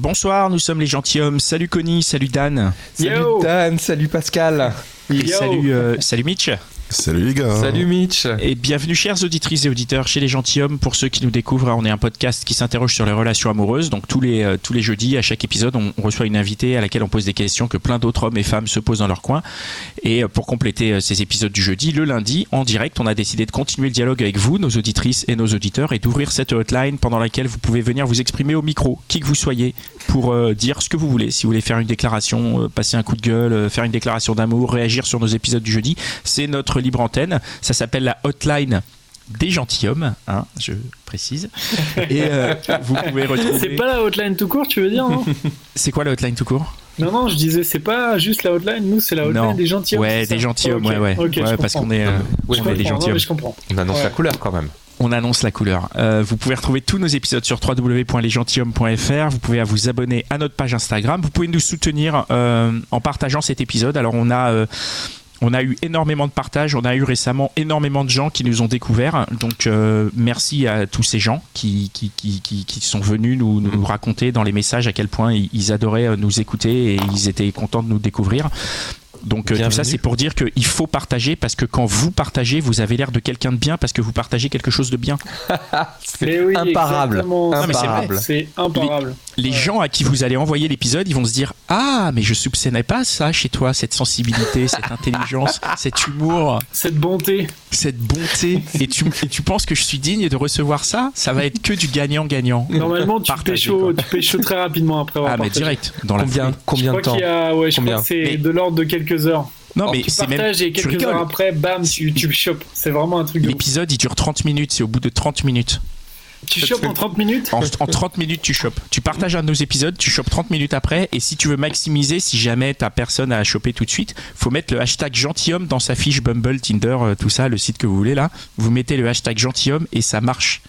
Bonsoir, nous sommes les gentilshommes. Salut Connie, salut Dan. Salut Yo. Dan, salut Pascal. Et salut, euh, salut Mitch. Salut les gars. Salut Mitch. Et bienvenue chers auditrices et auditeurs chez les gentilshommes. Pour ceux qui nous découvrent, on est un podcast qui s'interroge sur les relations amoureuses. Donc tous les, euh, tous les jeudis, à chaque épisode, on, on reçoit une invitée à laquelle on pose des questions que plein d'autres hommes et femmes se posent dans leur coin. Et euh, pour compléter euh, ces épisodes du jeudi, le lundi, en direct, on a décidé de continuer le dialogue avec vous, nos auditrices et nos auditeurs, et d'ouvrir cette hotline pendant laquelle vous pouvez venir vous exprimer au micro, qui que vous soyez, pour euh, dire ce que vous voulez. Si vous voulez faire une déclaration, euh, passer un coup de gueule, euh, faire une déclaration d'amour, réagir sur nos épisodes du jeudi, c'est notre libre antenne. Ça s'appelle la hotline des gentilshommes, hein, je précise. Et euh, vous pouvez retrouver. C'est pas la hotline tout court, tu veux dire, non? C'est quoi la hotline tout court? Non, non, je disais, c'est pas juste la hotline, nous, c'est la hotline Non. des gentilshommes. Ouais, des gentilshommes, ouais, ouais. parce qu'on est, euh, on est des gentilshommes. mais je comprends. On annonce Ouais. la couleur quand même. On annonce la couleur. Euh, vous pouvez retrouver tous nos épisodes sur www.lesgentilhommes.fr. Vous pouvez vous abonner à notre page Instagram. Vous pouvez nous soutenir euh, en partageant cet épisode. Alors on a euh, on a eu énormément de partages. On a eu récemment énormément de gens qui nous ont découverts. Donc euh, merci à tous ces gens qui qui, qui, qui, sont venus nous, nous raconter dans les messages à quel point ils, adoraient nous écouter et ils étaient contents de nous découvrir. Donc euh, tout ça c'est pour dire qu'il faut partager parce que quand vous partagez, vous avez l'air de quelqu'un de bien parce que vous partagez quelque chose de bien. Oui, imparable. c'est. Imparable. Imparable. les Ouais. gens à qui vous allez envoyer l'épisode, ils vont se dire Ah, mais je soupçonnais pas ça chez toi, cette sensibilité, cette intelligence, cet humour, Cette bonté. cette bonté. Et tu, et tu penses que je suis digne de recevoir ça? Ça va être que du gagnant-gagnant. Normalement, tu pécho, tu pécho très rapidement après avoir Ah, mais direct, dans la Combien, foulée. combien de temps qu'il y a, ouais, je Combien crois que c'est Mais- de l'ordre de quelques heures. Non, mais tu c'est même. partages et quelques heures après, bam, tu, chopes. C'est vraiment un truc. L'épisode, il dure 30 minutes, c'est au bout de 30 minutes. Tu chopes en 30 minutes En, en 30 minutes, tu chopes. Tu partages un de nos épisodes, tu chopes 30 minutes après. Et si tu veux maximiser, si jamais t'as personne à choper tout de suite, faut mettre le hashtag gentilhomme dans sa fiche Bumble, Tinder, euh, tout ça, le site que vous voulez là. Vous mettez le hashtag gentilhomme et ça marche.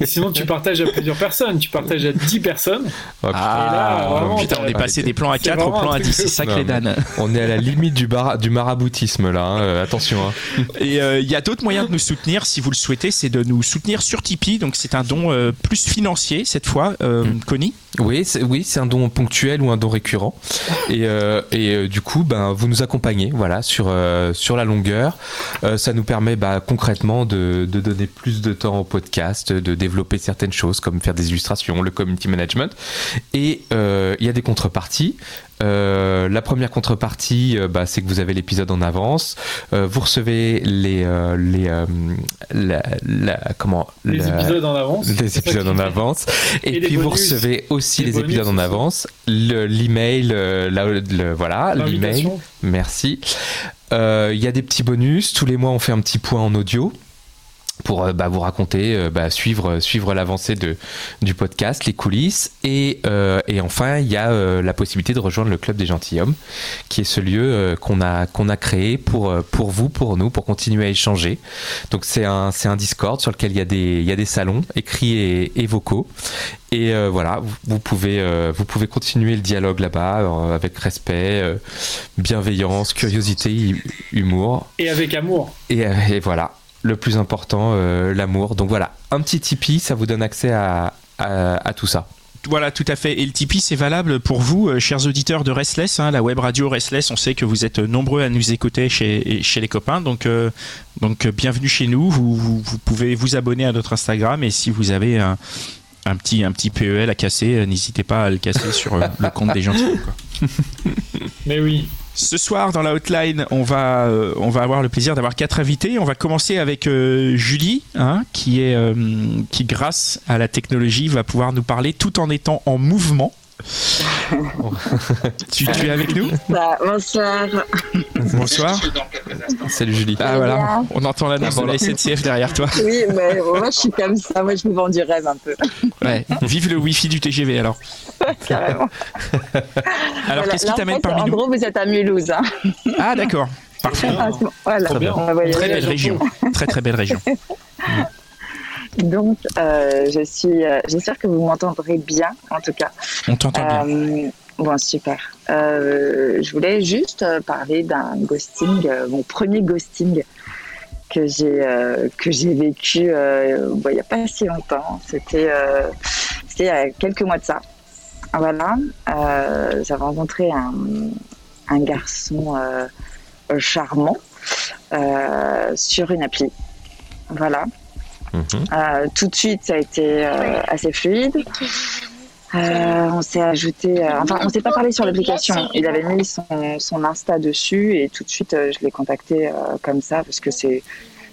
Et Sinon, tu partages à plusieurs personnes. Tu partages à 10 personnes. Oh, putain. là, vraiment, putain, on est passé des plans à c'est 4 au vraiment plan un à truc 10. de C'est sacré Dan. On est à la limite du, bar- du maraboutisme là. hein. Euh, attention. hein. Et euh, il y a d'autres moyens de nous soutenir si vous le souhaitez, c'est de nous soutenir sur Tipeee. Donc c'est un don euh, plus financier cette fois, euh, Mm. Connie. Oui, c'est, oui, c'est un don ponctuel ou un don récurrent. Et, euh, et euh, du coup, ben, vous nous accompagnez, voilà, sur euh, sur la longueur. Euh, ça nous permet, bah, concrètement, de, de donner plus de temps au podcast, de développer certaines choses comme faire des illustrations, le community management. Et euh, il y a des contreparties. Euh, la première contrepartie, euh, bah, c'est que vous avez l'épisode en avance. Euh, vous recevez les les, la, la- comment Les la- épisodes en avance. les épisodes en avance. Et, puis vous recevez aussi Les les, épisodes en avance, le- l'email, la- le, voilà, l'email. Merci. Il y a des petits bonus. Tous les mois, on fait un petit point en audio pour euh, bah, vous raconter, euh, bah, suivre, suivre l'avancée de, du podcast, les coulisses. Et, euh, et enfin, il y a euh, la possibilité de rejoindre le Club des Gentilshommes, qui est ce lieu euh, qu'on a, qu'on a créé pour, euh, pour vous, pour nous, pour continuer à échanger. Donc c'est un, c'est un Discord sur lequel il y a des, il y a des salons écrits et, et vocaux. Et euh, voilà, vous, vous pouvez, euh, vous pouvez continuer le dialogue là-bas euh, avec respect, euh, bienveillance, curiosité, hu- humour. Et avec amour. Et, euh, et voilà, le plus important, euh, l'amour. Donc voilà, un petit Tipeee, ça vous donne accès à, à, à tout ça. Voilà, tout à fait. Et le Tipeee, c'est valable pour vous, euh, chers auditeurs de Restless, hein, la web radio Restless. On sait que vous êtes nombreux à nous écouter chez, chez les copains. Donc, euh, donc euh, bienvenue chez nous. Vous, vous, vous pouvez vous abonner à notre Instagram. Et si vous avez un, un, petit, un petit PEL à casser, n'hésitez pas à le casser sur le compte des gentils. quoi. Mais oui. Ce soir, dans la hotline, on va, euh, on va avoir le plaisir d'avoir quatre invités. On va commencer avec euh, Julie, hein, euh, qui, grâce à la technologie, va pouvoir nous parler tout en étant en mouvement. tu, tu es avec nous Bah, bonsoir. Bonsoir. Salut Julie. Ah voilà, on entend l'annonce de la SNCF derrière toi. Oui, mais moi je suis comme ça, moi je me vends du rêve un peu. Ouais, vive le wifi du TGV alors. Carrément. Alors Voilà. qu'est-ce qui en t'amène parmi En nous gros, vous êtes à Mulhouse. Hein. Ah d'accord, parfait. Ah, voilà. Bien. Très belle surtout. région, très très belle région. Donc, euh, je suis. euh, J'espère que vous m'entendrez bien, en tout cas. On t'entend bien. Euh, bon, super. Euh, je voulais juste euh, parler d'un ghosting, euh, mon premier ghosting que j'ai euh, que j'ai vécu euh, bon, il n'y a pas si longtemps. C'était euh, c'était il y a quelques mois de ça. Voilà. Euh, J'avais rencontré un, un garçon euh, charmant euh, sur une appli. Voilà. Mhm. Euh, tout de suite, ça a été euh, assez fluide. Euh, on s'est ajouté, euh, enfin, on s'est pas parlé sur l'application. Il avait mis son, son Insta dessus et tout de suite, euh, je l'ai contacté euh, comme ça parce que ses,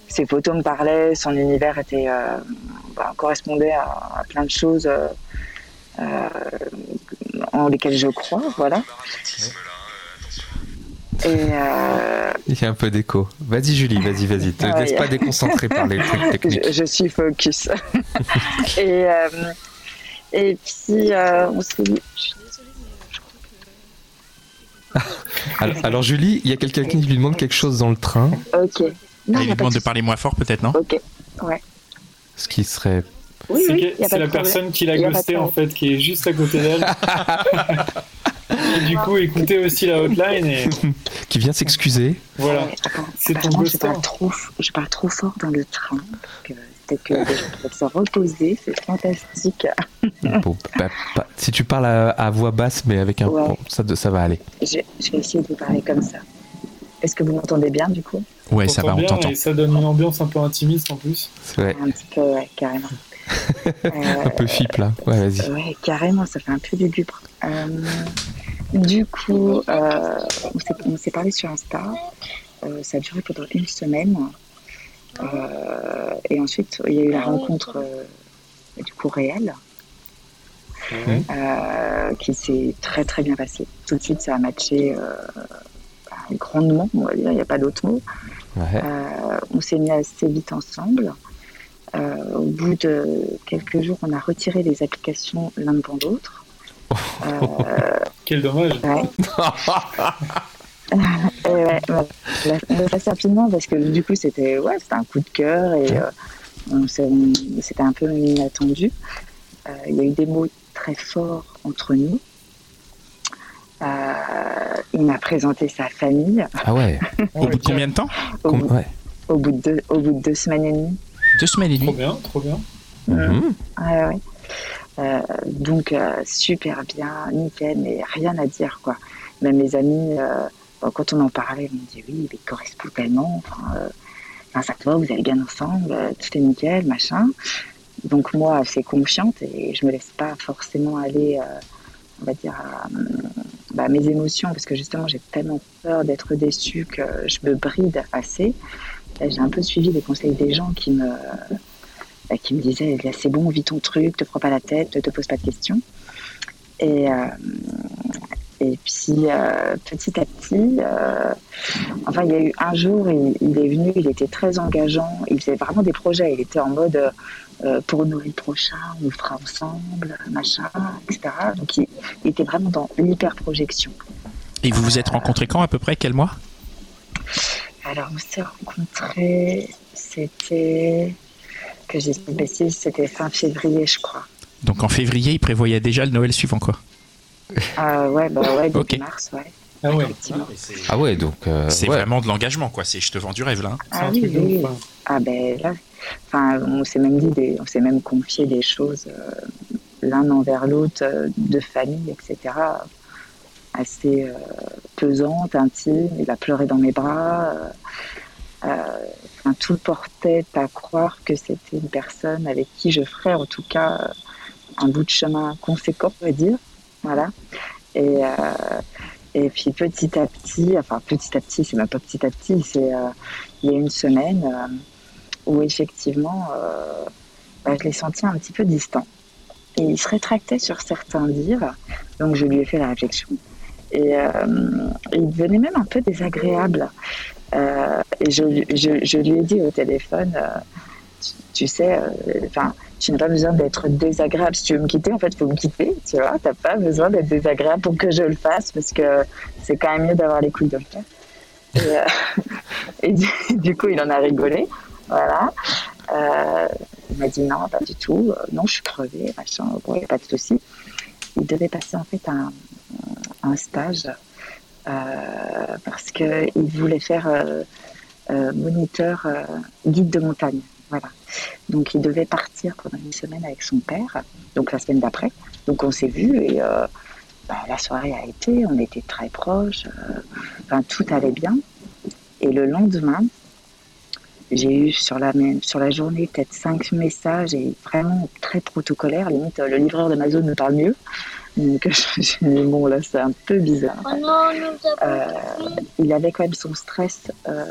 ses photos me parlaient, son univers était, euh, bah, correspondait à, à plein de choses euh, euh, en lesquelles je crois, voilà. Et euh, Il y a un peu d'écho. Vas-y Julie, vas-y, vas-y. Te Ah, laisse ouais. pas déconcentrer par les trucs techniques. je, je suis focus. et, euh, et puis, euh, on s'est dit, Alors, alors, Julie, il y a quelqu'un qui lui demande quelque chose dans le train, ok. Non, Il lui demande de parler moins fort peut-être, non? Ok. ce qui serait... Oui, C'est oui, la personne qui l'a ghosté en fait, qui est juste à côté d'elle. Et du coup, écoutez aussi la hotline et qui vient s'excuser. voilà. C'est ton je parle trop, je parle trop fort dans le train. Peut-être que les gens peuvent se reposer, c'est fantastique. Bon, bah, bah, si tu parles à, à voix basse, mais avec un... Ouais. bon, ça, ça va aller. Je, je vais essayer de vous parler comme ça. Est-ce que vous m'entendez bien du coup? Ouais, ça va, t'entend on bien t'entend. Et ça donne une ambiance un peu intimiste en plus. C'est vrai. Un petit peu, ouais, carrément. Un peu flip là. Ouais, vas-y. Ouais, carrément, ça fait un peu lugubre. Euh, du coup, euh, on s'est- parlé sur Insta. Euh, ça a duré pendant une semaine. Et ensuite, il y a eu la rencontre du coup réelle euh, qui s'est très très bien passée. Tout de suite, ça a matché euh, grandement, on va dire, il n'y a pas d'autre mot. Ouais. Euh, on s'est mis assez vite ensemble. Au bout de quelques jours, on a retiré les applications l'un devant l'autre. Euh, Quel dommage. ouais. Et ouais, fait rapidement parce que du coup, c'était ouais, c'était un coup de cœur et euh, c'était un peu inattendu. Euh, Il y a eu des mots très forts entre nous. Euh, il m'a présenté sa famille Ah ouais. Au bout de combien de temps au, Com- bout, ouais. au bout de deux, au bout de deux semaines et demie. Deux semaines et Trop demie. bien, trop bien. Mhm. Ouais, ouais. Euh, donc euh, super bien, nickel, mais rien à dire quoi. Même mes amis, euh, bon, quand on en parlait, ils m'ont dit oui, mais il correspond tellement. Enfin, ça te va, vous allez bien ensemble, tout est nickel, machin. Donc moi, assez confiante et je me laisse pas forcément aller, on va dire, à, bah, mes émotions parce que justement j'ai tellement peur d'être déçue que je me bride assez. J'ai un peu suivi les conseils des gens qui me bah, qui me disait c'est bon, vis ton truc, te prends pas la tête, ne te pose pas de questions. Et, euh, et puis euh, petit à petit, euh, enfin il y a eu un jour, il, il est venu, il était très engageant, il faisait vraiment des projets, il était en mode euh, euh, pour Noël prochain, on le fera ensemble, machin, etc. Donc il, il était vraiment dans l'hyper projection. Et vous vous êtes rencontrés quand à peu près? Quel mois? Alors on s'est rencontrés, c'était que j'ai dit une bêtise, c'était fin février, je crois. Donc en février, il prévoyait déjà le Noël suivant quoi. Euh, ouais, bah ouais, début mars, ouais. Ah ouais, Effectivement. Ah ouais, donc. euh, C'est ouais. vraiment de l'engagement quoi. C'est je te vends du rêve là. hein. Ah un oui, oui, hein. Ah ben là, enfin, on s'est même dit, des, on s'est même confié des choses euh, l'un envers l'autre, euh, de famille, etc. Assez euh, pesantes, intimes. Il a pleuré dans mes bras. Euh, enfin, tout portait à croire que c'était une personne avec qui je ferais en tout cas euh, un bout de chemin conséquent, on va dire. Voilà. Et, euh, et puis petit à petit, enfin petit à petit, c'est même pas petit à petit, c'est il y a une semaine où effectivement, bah, je l'ai senti un petit peu distant. et il se rétractait sur certains dires. Donc je lui ai fait la réflexion. Et il devenait même un peu désagréable. Euh, et je, lui ai dit au téléphone, euh, tu, sais, enfin, tu n'as pas besoin d'être désagréable. Si tu veux me quitter, en fait, il faut me quitter. Tu vois, tu n'as pas besoin d'être désagréable pour que je le fasse parce que c'est quand même mieux d'avoir les couilles de le faire. Et, du, coup, il en a rigolé. Voilà. il m'a dit non, pas du tout. non, je suis crevée, machin. Bon, il n'y a pas de souci. Il devait passer en fait un, stage euh, parce qu'il voulait faire euh, euh, moniteur guide de montagne. Voilà. Donc il devait partir pendant une semaine avec son père, donc la semaine d'après. Donc on s'est vu et bah, la soirée a été, on était très proches, enfin, tout allait bien. Et le lendemain, j'ai eu sur la, même, sur la journée peut-être cinq messages et vraiment très protocolaires. Limite, le livreur d'Amazon me parle mieux. Donc je me suis dit, bon, là, c'est un peu bizarre. Oh euh, il avait quand même son stress euh,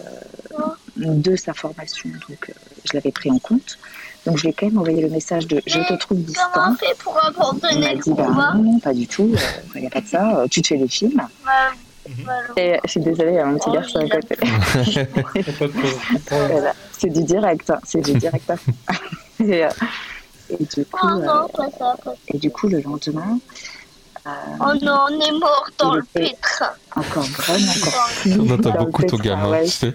de sa formation, donc euh, je l'avais pris en compte. Donc je lui ai quand même envoyé le message de je te trouve distant. Comment fait pour abandonner Il m'a dit, bah, non, non, pas du tout, il n'y a pas de ça, tu te fais des films. Et je suis désolée, il y a mon petit Oh, garçon à côté. Voilà. C'est du direct, hein, c'est du direct. hein. et, euh, et du coup, Oh euh, non, pas ça, pas ça. et du coup, le lendemain, euh, Oh non, on est mort dans le pétrin. encore vraiment encore plus On entend dans le beaucoup ton gamin. ouais. tu sais.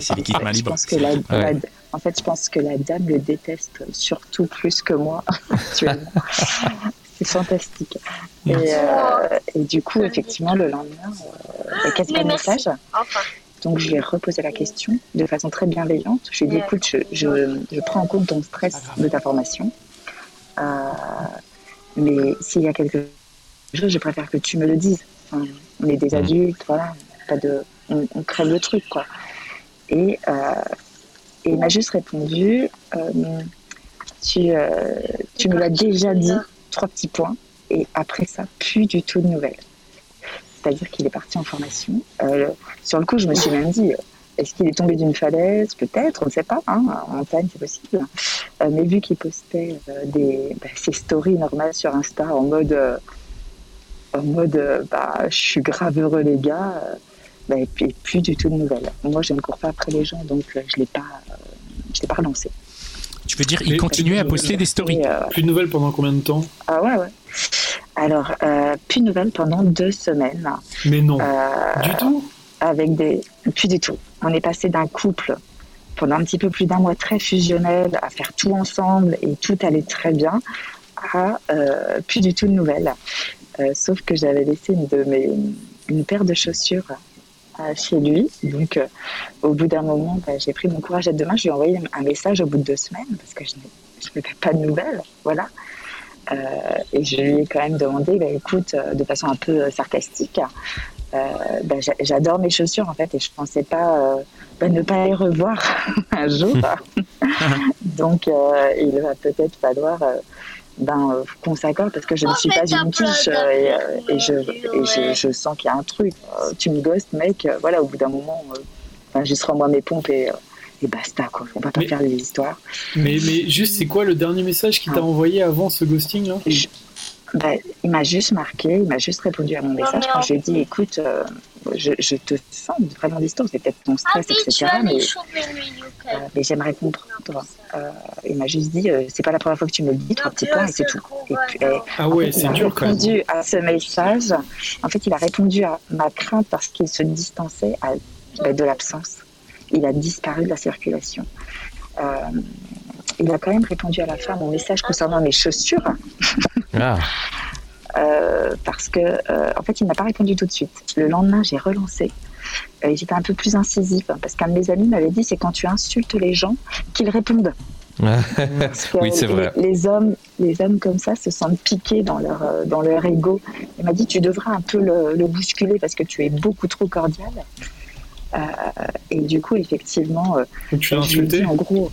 C'est l'équipe main Je libre. pense que la, Ouais. la- en fait, je pense que la dame le déteste surtout plus que moi actuellement. C'est fantastique. Et, euh, et du coup, effectivement, le lendemain, euh, qu'est-ce Mais que le message Enfin, Donc, je lui ai reposé la question de façon très bienveillante. Je lui ai dit, écoute, je, je, je prends en compte ton stress de ta formation. Euh, mais s'il y a quelque chose, je préfère que tu me le dises. Enfin, on est des Mhm. adultes, voilà. Pas de, on, on crève le truc, quoi. Et, euh, et il m'a juste répondu, euh, tu, tu me l'as déjà dit, trois petits points. Et après ça, plus du tout de nouvelles. C'est-à-dire qu'il est parti en formation. Euh, sur le coup, je me suis même dit, euh, est-ce qu'il est tombé d'une falaise? Peut-être, on ne sait pas. Hein, en montagne, c'est possible. Euh, mais vu qu'il postait euh, des, bah, ses stories normales sur Insta en mode, euh, en mode bah, je suis grave heureux, les gars, euh, bah, et puis plus du tout de nouvelles. Moi, je ne cours pas après les gens, donc euh, je ne l'ai pas, euh, je l'ai pas relancé. Tu veux dire, il continuait à poster des stories? Et, euh, Plus de nouvelles pendant combien de temps? Ah ouais, ouais. Alors, euh, plus de nouvelles pendant deux semaines. Mais non. Euh, Du tout? avec des. Plus du tout. On est passé d'un couple pendant un petit peu plus d'un mois très fusionnel, à faire tout ensemble et tout allait très bien, à euh, plus du tout de nouvelles. Euh, sauf que j'avais laissé une, de mes, une paire de chaussures euh, chez lui. Donc, au bout d'un moment, bah, j'ai pris mon courage à deux mains. Je lui ai envoyé un message au bout de deux semaines parce que je n'ai- je n'avais pas de nouvelles. Voilà. Euh, et je lui ai quand même demandé, bah, écoute, euh, de façon un peu euh, sarcastique, bah, j'a- j'adore mes chaussures en fait et je pensais pas bah, ne pas les revoir un jour. Donc il va peut-être falloir ben, qu'on s'accorde parce que je ne Oh, suis pas une quiche et, et je, et je, je sens qu'il y a un truc. Tu me ghostes mec, voilà au bout d'un moment, ben, juste rends-moi mes pompes et, et basta quoi. On va pas Mais- faire des histoires. mais, mais juste, c'est quoi le dernier message qu'il t'a envoyé avant ce ghosting là? Je- bah, il m'a juste marqué, il m'a juste répondu à mon message mais quand en- je lui ai dit écoute, euh, je, je te sens vraiment distant, c'est peut-être ton Ah stress, oui, etc. Mais, les euh, mais j'aimerais comprendre. Euh, il m'a juste dit euh, c'est pas la première fois que tu me le dis, trois petits points et c'est tout. Et puis, Ah ouais, il c'est a dur quand même. répondu à ce message. En fait, il a répondu à ma crainte parce qu'il se distançait à- bah, de l'absence. Il a disparu de la circulation. Euh, il a quand même répondu à la fin à mon message concernant mes chaussures. Ah, Euh, parce que euh, en fait il n'a pas répondu tout de suite. Le lendemain j'ai relancé et j'étais un peu plus incisive hein, parce qu'un de mes amis m'avait dit c'est quand tu insultes les gens qu'ils répondent. Parce que Oui, c'est les- vrai. Les, hommes, les hommes comme ça se sentent piqués dans leur dans leur ego. Il m'a dit tu devras un peu le, le bousculer parce que tu es beaucoup trop cordial. Euh, et du coup effectivement euh, tu dit, insulté en gros.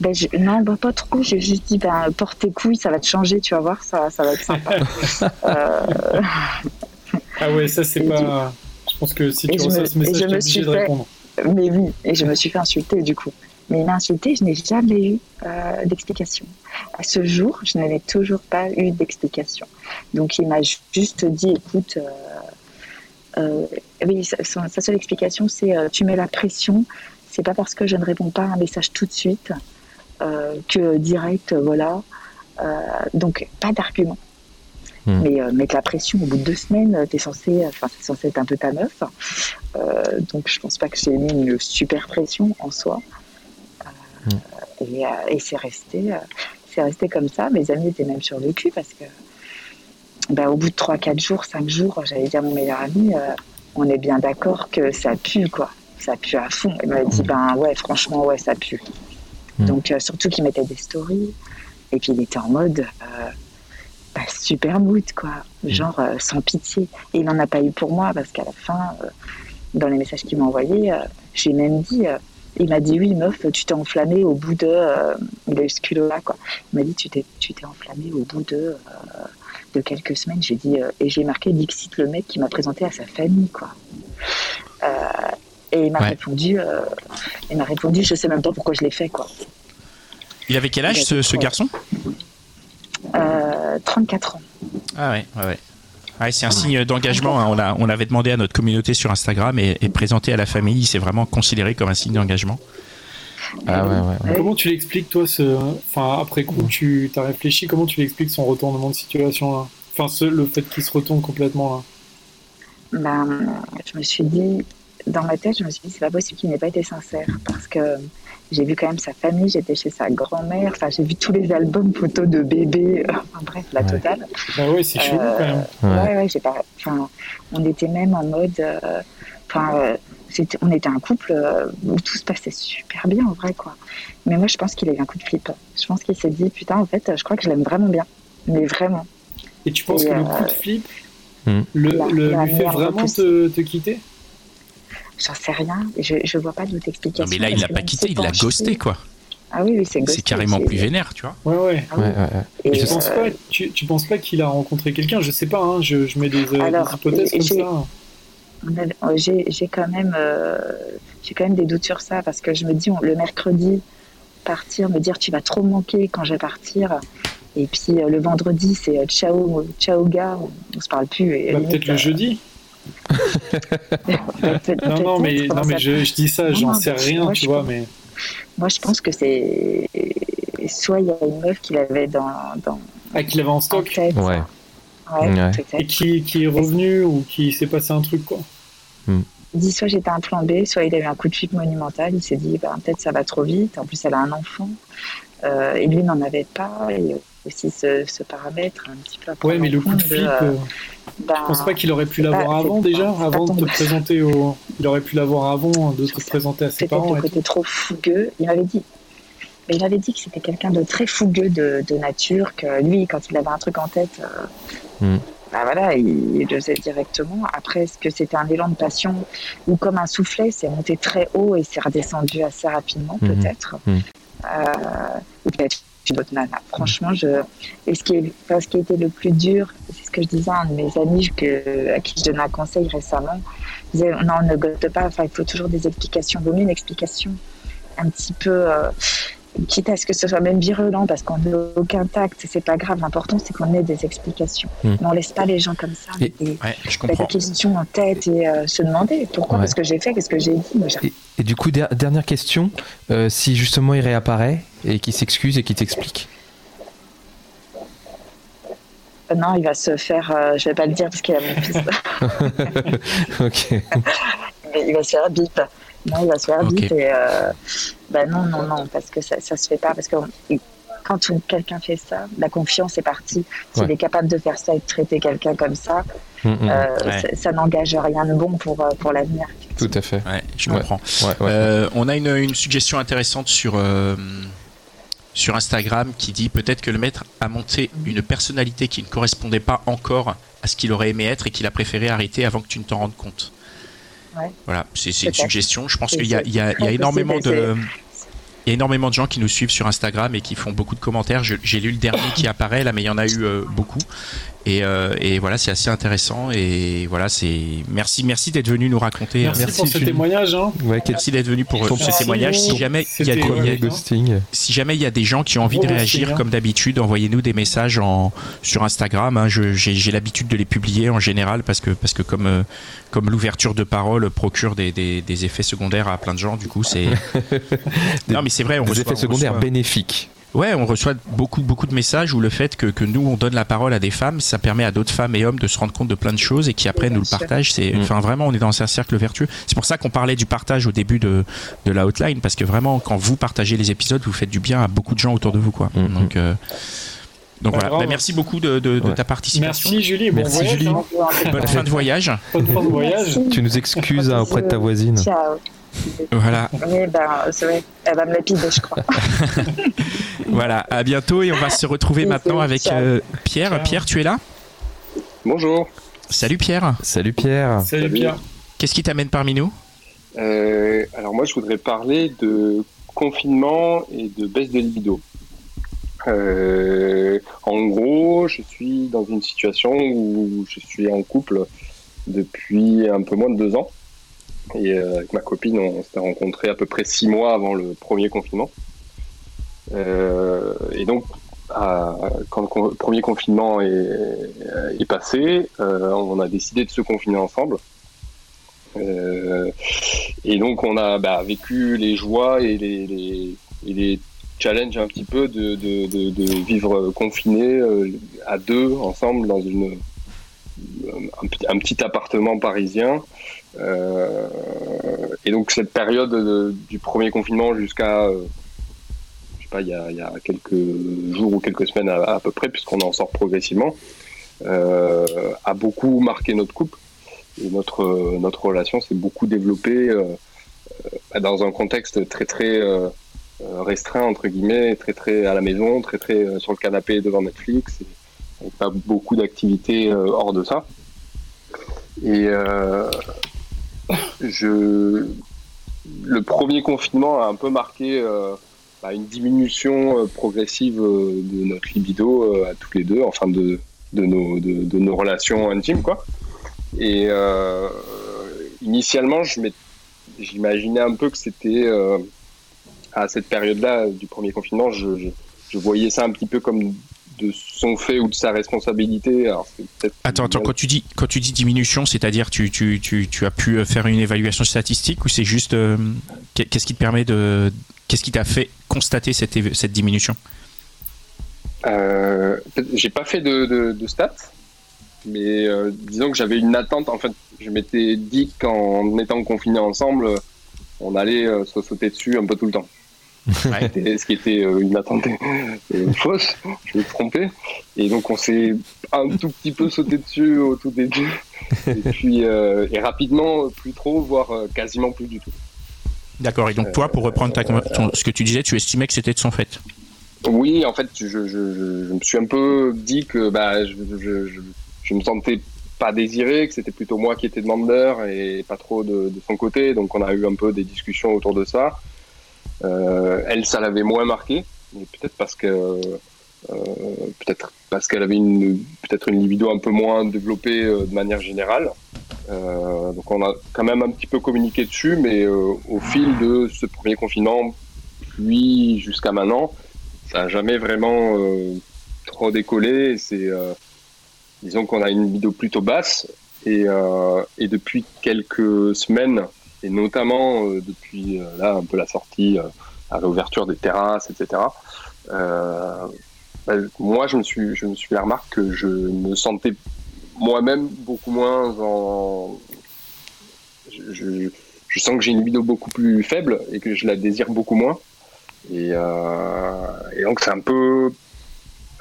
Ben, je- non, bah, pas trop. J'ai juste dit, ben, porte tes couilles, ça va te changer, tu vas voir, ça, ça va être sympa. Euh, Ah ouais, ça c'est pas. Je pense que si tu reçois me- ce message, me obligé suis de fait- répondre. mais oui, et je me suis fait insulter du coup. Mais il m'a insulté, je n'ai jamais eu euh, d'explication. À ce jour, je n'avais toujours pas eu d'explication. Donc il m'a juste dit, écoute, euh, oui, sa, seule explication, c'est euh, tu mets la pression. C'est pas parce que je ne réponds pas à un message tout de suite euh, que direct, euh, voilà. Euh, donc pas d'argument. Hmm. Mais euh, mettre la pression au bout de deux semaines, t'es censé, enfin c'est censé être un peu ta meuf. Euh, donc je pense pas que j'ai mis une super pression en soi. Euh, Et, euh, et c'est resté, euh, c'est resté comme ça. Mes amis étaient même sur le cul parce que, bah, au bout de 3, 4 jours, 5 jours, j'allais dire à mon meilleur ami, euh, on est bien d'accord que ça pue, quoi. Ça pue à fond. Il m'a dit, ben ouais, franchement, ouais, ça pue. Mm. Donc, euh, surtout qu'il mettait des stories. Et puis, il était en mode euh, bah, super mood, quoi. Genre euh, sans pitié. Et il n'en a pas eu pour moi parce qu'à la fin, dans les messages qu'il m'a envoyés, j'ai même dit. il m'a dit oui meuf tu t'es enflammée au bout de il a eu ce culot là quoi il m'a dit tu t'es tu t'es enflammée au bout de de quelques semaines j'ai dit euh, et j'ai marqué Dixit le mec qui m'a présenté à sa famille quoi Euh, et il m'a Ouais. répondu euh, il m'a répondu je sais même pas pourquoi je l'ai fait quoi Il avait quel âge ce, ce garçon? Euh, 34 ans Ah ouais, ouais, ouais. Ouais, c'est un signe d'engagement. hein. On, a, on avait demandé à notre communauté sur Instagram et, et présenté à la famille. C'est vraiment considéré comme un signe d'engagement. Ah ouais, ouais, ouais. Ouais. Comment tu l'expliques, toi, ce... enfin, après coup, tu as réfléchi, comment tu l'expliques son retournement de situation là? Enfin, ce- le fait qu'il se retourne complètement là? ben, je me suis dit, dans ma tête, je me suis dit, c'est pas possible qu'il n'ait pas été sincère parce que j'ai vu quand même sa famille, j'étais chez sa grand-mère, enfin, j'ai vu tous les albums photos de bébés, enfin, bref, la Ouais. totale. Bah ouais, c'est chelou Euh, quand même. Ouais. Ouais, ouais, j'ai pas, enfin, on était même en mode, euh, enfin, euh, on était un couple euh, où tout se passait super bien en vrai, quoi. Mais moi, je pense qu'il a eu un coup de flip. Je pense qu'il s'est dit, putain, en fait, je crois que je l'aime vraiment bien. Mais vraiment. Et tu penses Et, que le euh, coup de flip Hmm. le, la- le- la lui fait vraiment te, te quitter? J'en sais rien. Je, je vois pas d'autre explication. Non, mais là, il l'a pas quitté, il l'a ghosté, quoi. Ah oui, oui, c'est ghosté. C'est carrément plus vénère, tu vois. Ouais, ouais. Ah oui. Ouais, ouais, ouais. Et, Tu Je penses euh, pas, tu, tu penses pas qu'il a rencontré quelqu'un? Je sais pas, hein, je, je mets des, euh, Alors, des hypothèses comme ça. Euh, j'ai j'ai quand même euh, j'ai quand même des doutes sur ça parce que je me dis on- le mercredi partir me dire tu vas trop me manquer quand je vais partir. Et puis euh, le vendredi c'est euh, ciao ciao gars. On, on se parle plus et Bah, limite, peut-être le euh, jeudi. peut-être- Non, non, mais, non, mais je, je dis ça, Non, j'en sais rien, moi, tu je vois, pense- mais moi je pense que c'est soit il y a une meuf qu'il avait dans dans ah, qu'il avait en en stock tête. Ouais. Ouais, Ouais. et peut-être qui, qui est revenu ou qui s'est passé un truc, quoi. Il dit soit j'étais un plan B, soit il a eu un coup de flip monumental. Il s'est dit bah, peut-être ça va trop vite. En plus, elle a un enfant. Euh, et lui n'en avait pas. Et aussi ce, ce paramètre un petit peu Ouais, mais le coup de flip, euh, euh, ben, je pense pas qu'il aurait pu l'avoir avant déjà, avant de te présenter au. Il aurait pu l'avoir avant de te présenter à ses peut-être parents. le et tout. côté trop fougueux. Il m'avait dit. Mais il avait dit que c'était quelqu'un de très fougueux de, de nature, que lui, quand il avait un truc en tête, euh, Mm. bah voilà, il, il le faisait directement. Après, est-ce que c'était un élan de passion ou comme un soufflet, c'est monté très haut et c'est redescendu assez rapidement, Mhm. peut-être. Mm. Euh, ou peut-être une autre nana. Franchement, je... et ce qui, est... enfin, ce qui a été le plus dur, c'est ce que je disais à un de mes amis que... à qui je donnais un conseil récemment. Il disait non, ne gote pas, enfin, il faut toujours des explications. Vaut mieux une explication un petit peu. euh, quitte à ce que ce soit même virulent parce qu'on n'a aucun tact, c'est pas grave. L'important, c'est qu'on ait des explications. Mm. Mais on laisse pas les gens comme ça. Et- Et, Ouais, je la comprends. question en tête et euh, se demander pourquoi, Ouais. qu'est-ce que j'ai fait, qu'est-ce que j'ai dit. Et, et du coup, der- dernière question, euh, si justement il réapparaît et qu'il s'excuse et qu'il t'explique. Euh, Non, il va se faire. je vais pas le dire parce qu'il a mon fils. ok. Mais il va se faire bip. Non, il va se faire Ok. bip et. Euh, bah non, non, non, parce que ça, ça se fait pas. Parce que on- quand quelqu'un fait ça, la confiance est partie. S'il Ouais. est capable de faire ça et de traiter quelqu'un comme ça, Mm, mm. euh, Ouais. ça, ça n'engage rien de bon pour, euh, pour l'avenir. Tout à fait. Ouais, je comprends. Ouais, ouais. Euh, on a une, une suggestion intéressante sur, euh, sur Instagram qui dit peut-être que le maître a monté une personnalité qui ne correspondait pas encore à ce qu'il aurait aimé être et qu'il a préféré arrêter avant que tu ne t'en rendes compte. Ouais. Voilà, c'est une suggestion. Je pense qu'il y a, y y énormément de. Il y a énormément de gens qui nous suivent sur Instagram et qui font beaucoup de commentaires. J'ai lu le dernier qui apparaît là, mais il y en a eu euh, beaucoup. Et, euh, et voilà, c'est assez intéressant. Et voilà, c'est merci, merci d'être venu nous raconter. Merci, Merci, pour ce témoignage. Hein. Ouais, Merci d'être venu pour Ton ce témoignage. Si jamais il y a C'était des, il y a- ouais. ghosting. si jamais il y a des gens qui ont envie de réagir hein. comme d'habitude, envoyez-nous des messages en, sur Instagram. hein. Je- J'ai j'ai l'habitude de les publier en général parce que, parce que comme, euh, comme l'ouverture de parole procure des, des, des effets secondaires à plein de gens, du coup, c'est. non, mais c'est vrai, on Des reçoit, effets on secondaires reçoit- bénéfiques. Ouais, on reçoit beaucoup, beaucoup de messages où le fait que, que nous, on donne la parole à des femmes, ça permet à d'autres femmes et hommes de se rendre compte de plein de choses et qui après nous le partagent. C'est, Mm. enfin, vraiment, on est dans un cercle vertueux. C'est pour ça qu'on parlait du partage au début de, de la hotline, parce que vraiment, quand vous partagez les épisodes, vous faites du bien à beaucoup de gens autour de vous, quoi. Mm. Donc, euh, donc voilà. Bah, merci beaucoup de, de, ta participation. Merci Julie. Bon Merci, voyage. Julie. hein. Bonne fin de voyage. Bonne fin de voyage. Merci. Tu nous excuses hein, auprès de ta voisine. Ciao. Voilà, Oui, ben, c'est vrai. Elle va me lapider, je crois. voilà. À bientôt et on va se retrouver Oui, maintenant avec euh, Pierre. Ciao. Pierre, tu es là? Bonjour. Salut Pierre. Salut Pierre. Salut Salut. Pierre. Qu'est-ce qui t'amène parmi nous? Euh, alors moi, je voudrais parler de confinement et de baisse de libido. Euh, en gros, je suis dans une situation où je suis en couple depuis un peu moins de deux ans. Et euh, avec ma copine, on s'était rencontrés à peu près six mois avant le premier confinement. Euh, et donc, à- quand le premier confinement est, est passé, euh, on a décidé de se confiner ensemble. Euh, et donc on a bah, vécu les joies et les, les, et les challenges un petit peu de, de, de, de vivre confiné euh, à deux ensemble dans une un, petit- appartement parisien. Euh, et donc cette période de- du premier confinement jusqu'à euh, je sais pas il y a, il y a quelques jours ou quelques semaines à, peu près puisqu'on en sort progressivement euh, a beaucoup marqué notre couple et notre notre relation s'est beaucoup développée euh, euh, dans un contexte très très restreint entre guillemets, très très à la maison, très très sur le canapé devant Netflix, et, pas beaucoup d'activités euh, hors de ça. Et euh, je le premier confinement a un peu marqué euh, bah, une diminution progressive de notre libido à tous les deux, enfin de de nos de, nos relations intimes quoi. Et euh, initialement, j'imaginais un peu que c'était à cette période-là du premier confinement, je voyais ça un petit peu comme de son fait ou de sa responsabilité. Alors, Attends, attends, quand tu dis, quand tu dis diminution, c'est-à-dire tu, tu, tu, tu as pu faire une évaluation statistique ou c'est juste. euh, qu'est- qu'est-ce qui te permet de. Qu'est-ce qui t'a fait constater cette, cette diminution? Euh, j'ai pas fait de, de, de stats, mais euh, disons que j'avais une attente. En fait, je m'étais dit qu'en étant confinés ensemble, on allait euh, se sauter dessus un peu tout le temps. Ouais. Ce qui était euh, une attente euh, fausse, je me trompais. Et donc on s'est un tout petit peu sauté dessus au tout début, et puis euh, et rapidement plus trop, voire quasiment plus du tout. D'accord, et donc toi, pour reprendre ta, ton- ce que tu disais, tu estimais que c'était de son fait. Oui, en fait, je, je, je, je me suis un peu dit que bah, je, me sentais pas désiré, que c'était plutôt moi qui étais demandeur et pas trop de, de son côté. Donc on a eu un peu des discussions autour de ça. Euh, elle, ça l'avait moins marqué, mais peut-être parce que euh, peut-être parce qu'elle avait une peut-être une libido un peu moins développée euh, de manière générale. Donc on a quand même un petit peu communiqué dessus, mais au fil de ce premier confinement, puis jusqu'à maintenant, ça n'a jamais vraiment trop décollé. C'est, disons qu'on a une libido plutôt basse et, euh, et depuis quelques semaines et notamment euh, depuis euh, là un peu la sortie, euh, la réouverture des terrasses, etc. Bah, moi, je me suis, je me suis fait la remarque que je me sentais moi-même beaucoup moins en. Je, sens que j'ai une libido beaucoup plus faible et que je la désire beaucoup moins. Et, et donc c'est un peu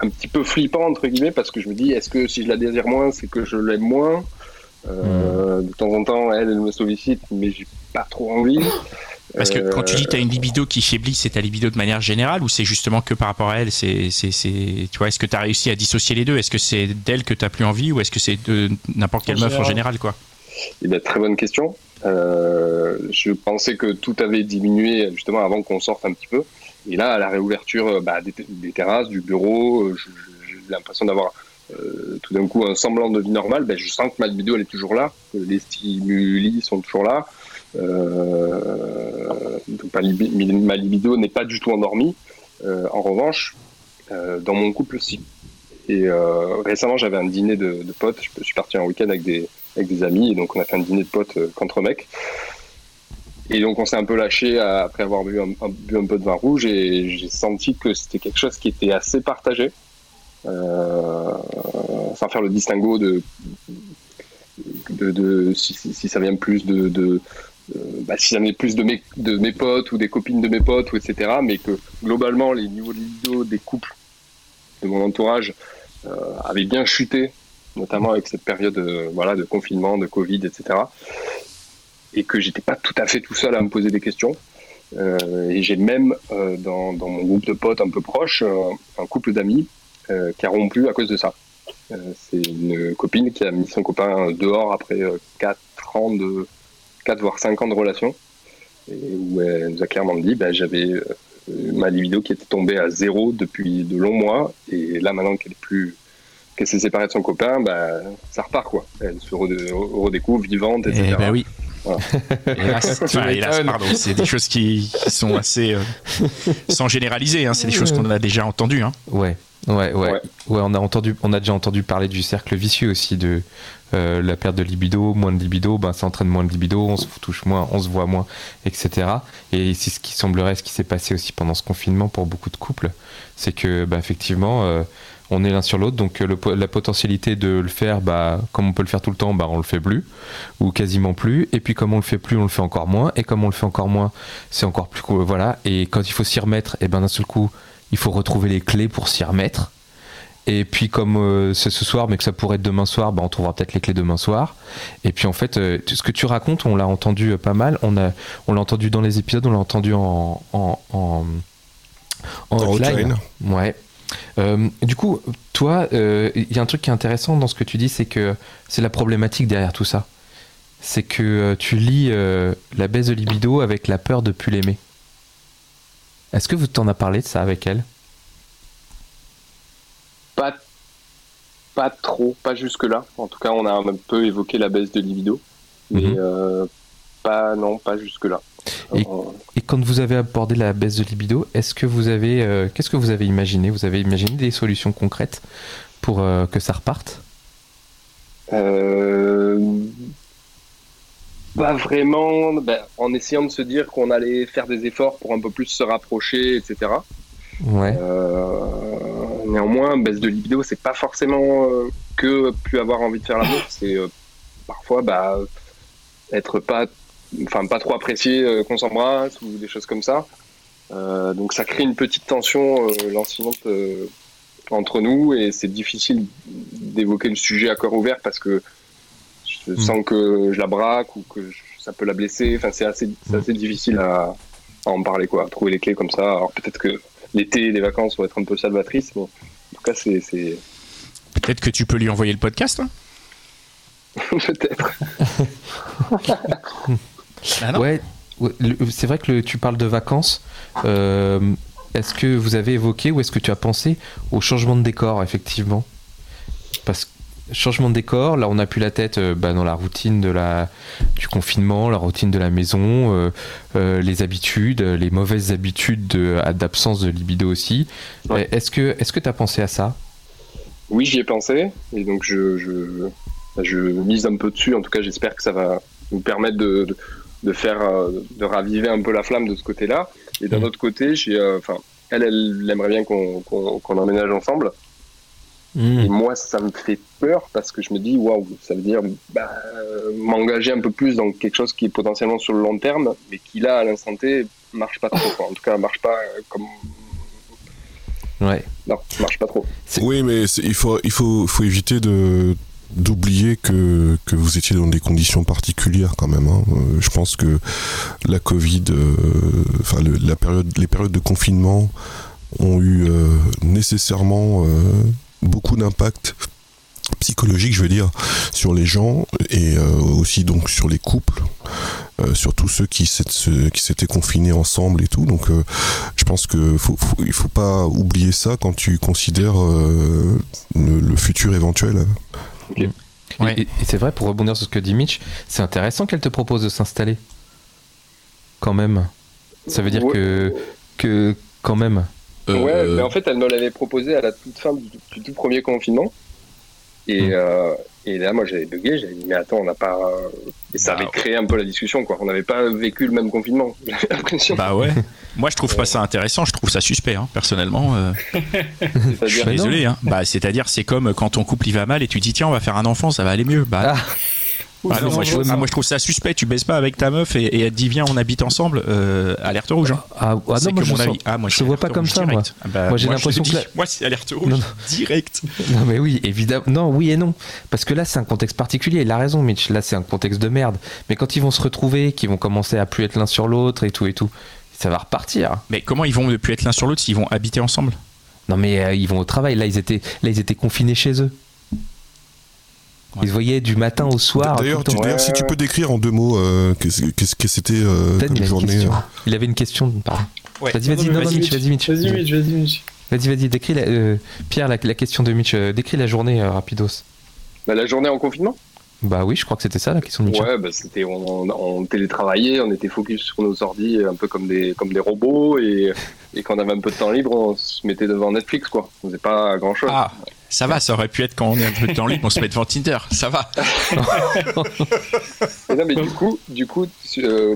un petit peu flippant entre guillemets parce que je me dis est-ce que si je la désire moins c'est que je l'aime moins? Euh, de temps en temps elle elle me sollicite mais j'ai pas trop envie Parce que Euh, quand tu dis que tu as une libido qui faiblit, c'est ta libido de manière générale ou c'est justement que par rapport à elle c'est, c'est, c'est- tu vois, Est-ce que tu as réussi à dissocier les deux? Est-ce que c'est d'elle que tu plus envie ou est-ce que c'est de n'importe quelle En meuf en général. quoi? Eh bien, très bonne question. Euh, je pensais que tout avait diminué justement avant qu'on sorte un petit peu. Et là, à la réouverture euh, bah, des, des terrasses, du bureau, euh, j'ai l'impression d'avoir euh, tout d'un coup un semblant de vie normale, ben, je sens que ma libido elle est toujours là, que les stimuli sont toujours là. Euh, donc ma, libi- ma libido n'est pas du tout endormie. Euh, en revanche, dans mon couple, si. Et récemment, j'avais un dîner de, de potes. Je suis parti en week-end avec des, avec des amis, et donc on a fait un dîner de potes contre mecs. Et donc on s'est un peu lâché après avoir bu un, un- bu un peu de vin rouge, et j'ai senti que c'était quelque chose qui était assez partagé. Euh, sans faire le distinguo de, de, de- si, si- ça vient plus de, de euh, bah, si ça vient plus de mes, de mes potes ou des copines de mes potes ou etc mais que globalement les niveaux de libido des couples de mon entourage euh, avaient bien chuté notamment avec cette période euh, voilà de confinement de covid etc et que j'étais pas tout à fait tout seul à me poser des questions. Euh, et j'ai même dans, dans mon groupe de potes un peu proche euh, un couple d'amis qui a rompu à cause de ça. Euh, c'est une copine qui a mis son copain dehors après 4 ans de 4 voire 5 ans de relation et où elle nous a clairement dit bah, j'avais euh, ma libido qui était tombée à zéro depuis de longs mois et là maintenant qu'elle est plus qu'elle s'est séparée de son copain bah ça repart quoi elle se rede- redécouvre vivante etc Eh ben oui. Voilà. Hélas, enfin, hélas, pardon, c'est des choses qui, qui sont assez. euh, sans généraliser, hein, c'est des choses qu'on a déjà entendues. Hein. Ouais, ouais, ouais, ouais. Ouais. on a entendu, on a déjà entendu parler du cercle vicieux aussi de euh, la perte de libido, moins de libido, ben ça entraîne moins de libido, on se touche moins, on se voit moins, etc. Et c'est ce qui semblerait ce qui s'est passé aussi pendant ce confinement pour beaucoup de couples, c'est que bah, effectivement euh, on est l'un sur l'autre, donc euh, le la potentialité de le faire, bah, comme on peut le faire tout le temps, bah, on le fait plus ou quasiment plus. Et puis comme on le fait plus, on le fait encore moins. Et comme on le fait encore moins, c'est encore plus cool. Voilà. Et quand il faut s'y remettre, et ben d'un seul coup, il faut retrouver les clés pour s'y remettre. Et puis comme euh, c'est ce soir, mais que ça pourrait être demain soir, bah, on trouvera peut-être les clés demain soir. Et puis en fait, euh, ce que tu racontes, on l'a entendu euh, pas mal. On a, on l'a entendu dans les épisodes, on l'a entendu en, en, en, en. Ouais. Du coup, toi, il y a un truc qui est intéressant dans ce que tu dis, c'est que c'est la problématique derrière tout ça. C'est que tu lis la baisse de libido avec la peur de plus l'aimer. Est-ce que vous t'en as parlé de ça avec elle? Pas pas trop pas jusque là en tout cas on a un peu évoqué la baisse de libido. Mais Mhm. euh, pas non pas jusque là Et- Et quand vous avez abordé la baisse de libido, est-ce que vous avez, euh, qu'est-ce que vous avez imaginé? Vous avez imaginé des solutions concrètes pour euh, que ça reparte? Euh, pas vraiment, ben, en essayant de se dire qu'on allait faire des efforts pour un peu plus se rapprocher, etc. Ouais. Euh, néanmoins, baisse de libido, c'est pas forcément euh, que plus avoir envie de faire l'amour, c'est euh, parfois bah, être pas, enfin pas trop apprécié qu'on s'embrasse ou des choses comme ça. Donc ça crée une petite tension lancinante entre nous et c'est difficile d'évoquer le sujet à cœur ouvert parce que je sens que je la braque ou que je- ça peut la blesser. Enfin, c'est assez, assez difficile à, à en parler, quoi, à trouver les clés comme ça. Alors peut-être que l'été et les vacances vont être un peu salvatrices, mais en tout cas, c'est. Peut-être que tu peux lui envoyer le podcast. hein peut-être. Ah Ouais, c'est vrai que le- tu parles de vacances. Euh, est-ce que vous avez évoqué ou est-ce que tu as pensé au changement de décor, effectivement? Parce que changement de décor, là on a plus la tête euh, bah, dans la routine de la, du confinement, la routine de la maison, euh, euh, les habitudes, les mauvaises habitudes de- d'absence de libido aussi. Ouais. Est-ce que tu as pensé à ça? Oui, j'y ai pensé, et donc je, je, bah, je mise un peu dessus. En tout cas, j'espère que ça va nous permettre de, de, de faire, de raviver un peu la flamme de ce côté-là. Et d'un Mhm. autre côté, j'ai, enfin, elle, elle aimerait bien qu'on, qu'on emménage ensemble. Hmm. Et moi, ça me fait peur parce que je me dis, waouh, ça veut dire bah, m'engager un peu plus dans quelque chose qui est potentiellement sur le long terme, mais qui là, à l'instant T, marche pas trop. quoi. En tout cas, marche pas euh, comme. Ouais. Non, marche pas trop. Oui, mais il faut, il faut, faut éviter de d'oublier que, que vous étiez dans des conditions particulières quand même. hein. Euh, je pense que la Covid, euh, enfin le- la période, les périodes de confinement ont eu euh, nécessairement euh, beaucoup d'impact psychologique, je veux dire, sur les gens et euh, aussi donc sur les couples, euh, sur tous ceux qui s'étaient confinés ensemble et tout. Donc, euh, je pense que faut, faut- il faut pas oublier ça quand tu considères euh, le, le futur éventuel. Et- Ouais. Et, et c'est vrai, pour rebondir sur ce que dit Mitch, c'est intéressant qu'elle te propose de s'installer. Quand même. Ça veut dire Ouais. que, que. Quand même. Euh, Ouais, mais en fait, elle me l'avait proposé à la toute fin du, du tout premier confinement. Et, Mm. euh, et là, moi, j'avais bugué. J'avais dit, mais attends, on n'a pas. Et ça Bah, avait créé un peu la discussion, quoi. On n'avait pas vécu le même confinement. J'avais l'impression. Bah ouais. Moi, je trouve pas ça intéressant. Je trouve ça suspect, hein, personnellement. euh, je suis désolé. Hein. Bah, c'est-à-dire, c'est comme quand ton couple il va mal et tu dis tiens, on va faire un enfant, ça va aller mieux. Bah, Ah. Ah non, moi, je, ah, moi, trouve ça suspect. Tu baises pas avec ta meuf et, et elle te dit viens, on habite ensemble. Euh, alerte rouge. Hein. Ah, ah non, moi que je mon sens- avis. Ah, moi, je vois pas comme ça, moi. direct. Ah bah, Moi, j'ai l'impression que Moi, c'est alerte rouge Non, non. direct. Non mais oui, évidemment. Non, oui et non. Parce que là, c'est un contexte particulier. Il a raison, Mitch. Là, c'est un contexte de merde. Mais quand ils vont se retrouver, qu'ils vont commencer à plus être l'un sur l'autre et tout et tout, ça va repartir. Mais comment ils vont ne plus être l'un sur l'autre s'ils vont habiter ensemble? Non mais euh, ils vont au travail. Là, ils étaient, là, ils étaient confinés chez eux. Ouais. Ils se voyaient du matin au soir. D'ailleurs, si tu peux décrire en deux mots euh, qu'est-ce que c'était euh, comme il, une journée. euh. il avait une question. Pardon. Ouais. Vas-y, vas-y, Non, mais non, non, Mitch, vas-y, Mitch. Vas-y, Mitch, vas-y, Mitch. Vas-y, vas-y, décris la, euh, Pierre la, la question de Mitch. euh, décris la journée euh, rapidos. Bah, la journée en confinement? Bah oui, je crois que c'était ça la question de Mitch. Ouais, bah, c'était on, on, on télétravaillait, on était focus sur nos ordi un peu comme des comme des robots et, et quand on avait un peu de temps libre, on se mettait devant Netflix quoi. On faisait pas grand chose. Ah, ça va, ça aurait pu être quand on est un peu temps libre, on se met devant Tinder. Ça va. non, mais du coup, du coup, euh,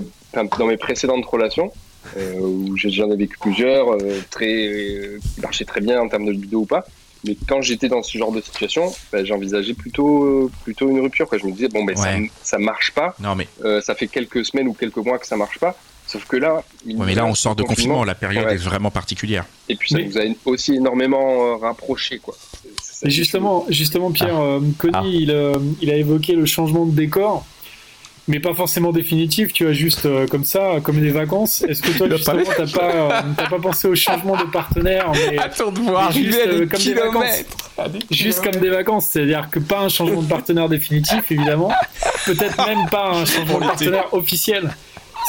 dans mes précédentes relations, euh, où j'ai- j'en ai vécu plusieurs, euh, très, euh, qui marchaient très bien en termes de vidéo ou pas. Mais quand j'étais dans ce genre de situation, bah, j'envisageais plutôt, plutôt une rupture. Quoi. Je me disais, bon, ben, Ouais. ça, ça marche pas. Non mais, ça fait quelques semaines ou quelques mois que ça marche pas. Sauf que là, ouais, mais là on sort de confinement, la période Ouais. est vraiment particulière. Et puis ça Mais- nous a aussi énormément euh, rapprochés, quoi. Et justement, justement, Pierre, euh, Conny, Ah. il, euh, il a évoqué le changement de décor, mais pas forcément définitif, tu vois, juste euh, comme ça, comme des vacances. Est-ce que toi, justement, t'as pas, euh, t'as pas pensé au changement de partenaire, mais Attends de voir arriver à des kilomètres. juste comme des vacances, c'est-à-dire que pas un changement de partenaire définitif, évidemment, peut-être même pas un changement de partenaire officiel.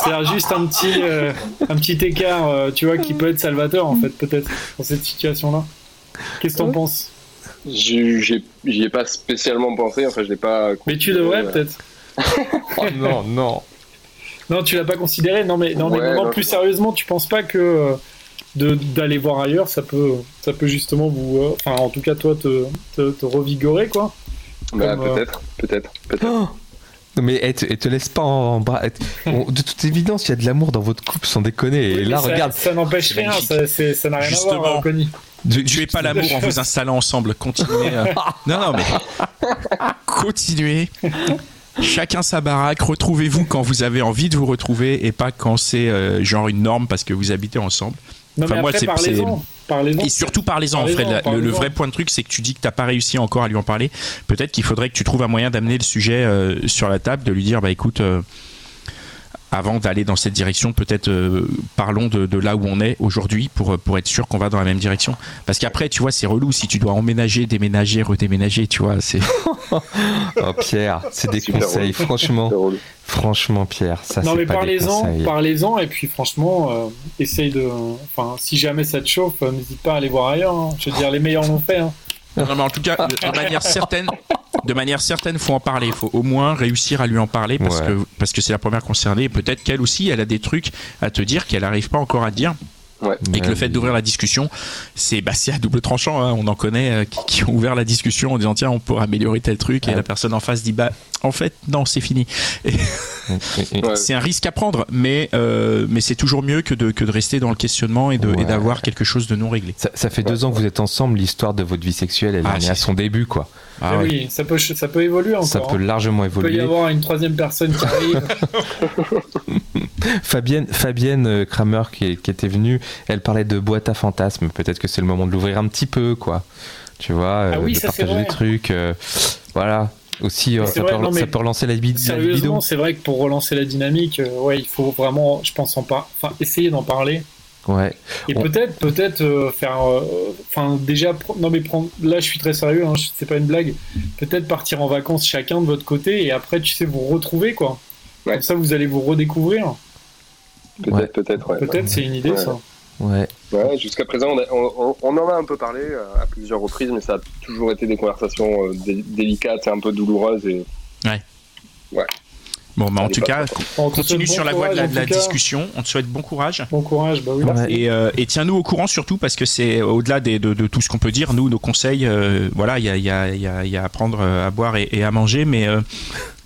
C'est-à-dire juste un petit, euh, un petit écart, euh, tu vois, qui peut être salvateur, en fait, peut-être, dans cette situation-là. Qu'est-ce que t'en penses? J'y ai pas spécialement pensé, enfin je l'ai pas. Mais tu devrais, Euh, peut-être. Oh non, non. Non, tu l'as pas considéré. Non, mais non, mais Ouais, non, plus sérieusement, tu penses pas que d'aller voir ailleurs, ça peut, ça peut justement vous, euh, enfin, en tout cas, toi, te, te, te revigorer, quoi. Bah, euh, peut-être, peut-être, peut-être. Oh Non, mais elle te, elle te laisse pas en bras. elle te- on- de toute évidence, il y a de l'amour dans votre couple, sans déconner. Et Oui, là, ça, regarde, ça n'empêche rien. magnifique. Ça, c'est- ça n'a rien à voir, euh, Conny. de- Tuez pas l'amour en vous installant ensemble. Continuez. euh. Non, non, mais continuez. Chacun sa baraque. Retrouvez-vous quand vous avez envie de vous retrouver et pas quand c'est euh, genre une norme parce que vous habitez ensemble. Non, Enfin, mais moi, c'est- parlez-en. Et surtout, parlez-en, Fred. Le- vrai point de truc, c'est que tu dis que t'as pas réussi encore à lui en parler. Peut-être qu'il faudrait que tu trouves un moyen d'amener le sujet euh, sur la table, de lui dire, bah écoute, euh, avant d'aller dans cette direction, peut-être euh, parlons de, de là où on est aujourd'hui pour, pour être sûr qu'on va dans la même direction. Parce qu'après, tu vois, c'est relou si tu dois emménager, déménager, redéménager, tu vois. C'est Oh, Pierre, c'est des Super conseils. relou. Franchement, franchement, Pierre, ça non c'est mais pas des parlez-en, conseils. parlez-en et puis franchement, euh, essaye de, enfin si jamais ça te chauffe, euh, n'hésite pas à aller voir ailleurs. hein. Je veux dire, les meilleurs l'ont fait. hein. Non, mais en tout cas, de manière certaine, de manière certaine, faut en parler. Il faut au moins réussir à lui en parler parce Ouais. que parce que c'est la première concernée. Et Peut-être qu'elle aussi, elle a des trucs à te dire qu'elle n'arrive pas encore à dire. Ouais. Et que le fait d'ouvrir la discussion, c'est bah, c'est à double tranchant. hein. On en connaît euh, qui, qui ont ouvert la discussion en disant tiens, on peut améliorer tel truc. Et Ouais. la personne en face dit bah en fait non, c'est fini. C'est un risque à prendre, mais euh, mais c'est toujours mieux que de que de rester dans le questionnement et Ouais. d'avoir quelque chose de non réglé. Ça, ça fait deux ans que vous êtes ensemble, l'histoire de votre vie sexuelle, elle Ah, est à son début, quoi. Ah Mais ouais. Oui, ça peut, ça peut évoluer encore. Ça peut hein. largement Il peut y évoluer. avoir une troisième personne qui arrive. Fabienne, Fabienne euh, Kramer qui, qui était venue, elle parlait de boîte à fantasmes. Peut-être que c'est le moment de l'ouvrir un petit peu, quoi. Tu vois, euh, Ah oui, de partager des trucs. euh, voilà. Aussi, euh, C'est ça, vrai, peut, non, mais ça peut relancer la, libido. Sérieusement, c'est vrai que pour relancer la dynamique, euh, ouais, il faut vraiment, je pense, en par... enfin, essayer d'en parler. Ouais. Et On- peut-être, peut-être euh, faire, euh, enfin déjà, non mais prendre, là je suis très sérieux, hein, c'est pas une blague. Peut-être partir en vacances chacun de votre côté et après tu sais vous retrouver quoi. Ouais. Comme ça vous allez vous redécouvrir. Peut-être, Ouais. peut-être, ouais. Peut-être c'est une idée Ouais. ça. Ouais. Ouais, jusqu'à présent, on, a- on- on en a un peu parlé euh, à plusieurs reprises, mais ça a toujours été des conversations euh, dé- délicates et un peu douloureuses. Et Bon, bah, en tout cas, On continue sur bon la voie de la, de discussion. On te souhaite bon courage. Bon courage, bah oui. Ouais. Et, euh, et tiens-nous au courant surtout parce que c'est au-delà de, de tout ce qu'on peut dire, nous, nos conseils, euh, voilà, il y a, y, a, y, a, y a à prendre euh, à boire et, et à manger, mais, euh,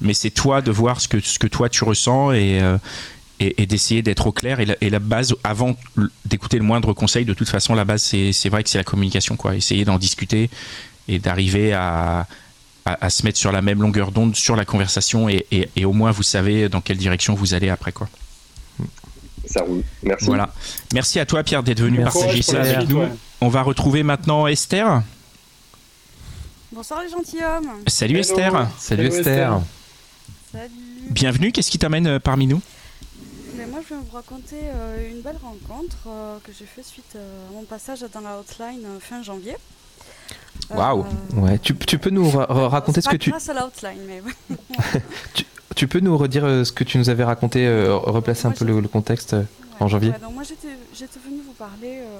mais c'est toi de voir ce que, ce que toi tu ressens et, euh, et, et d'essayer d'être au clair. Et la, et la base, avant d'écouter le moindre conseil, de toute façon, la base, c'est c'est vrai que c'est la communication, quoi. Essayer d'en discuter et d'arriver à, à, à se mettre sur la même longueur d'onde sur la conversation et, et, et au moins vous savez dans quelle direction vous allez après, quoi. ça roule. Merci. Voilà. Merci à toi, Pierre, d'être venu Merci. partager ça avec nous. ouais. On va retrouver maintenant Esther. Bonsoir les gentilshommes. Salut Hello. Esther. Salut Hello, Esther. Salut. Bienvenue. Qu'est-ce qui t'amène euh, parmi nous? Mais moi je vais vous raconter euh, une belle rencontre euh, que j'ai fait suite euh, à mon passage dans la hotline fin janvier. Waouh. Ouais, tu, tu peux nous ra- ra- raconter ce que tu grâce à mais tu peux nous redire euh, ce que tu nous avais raconté, euh, replacer un peu le, le contexte. euh, En janvier. Donc moi j'étais j'étais venue vous parler euh,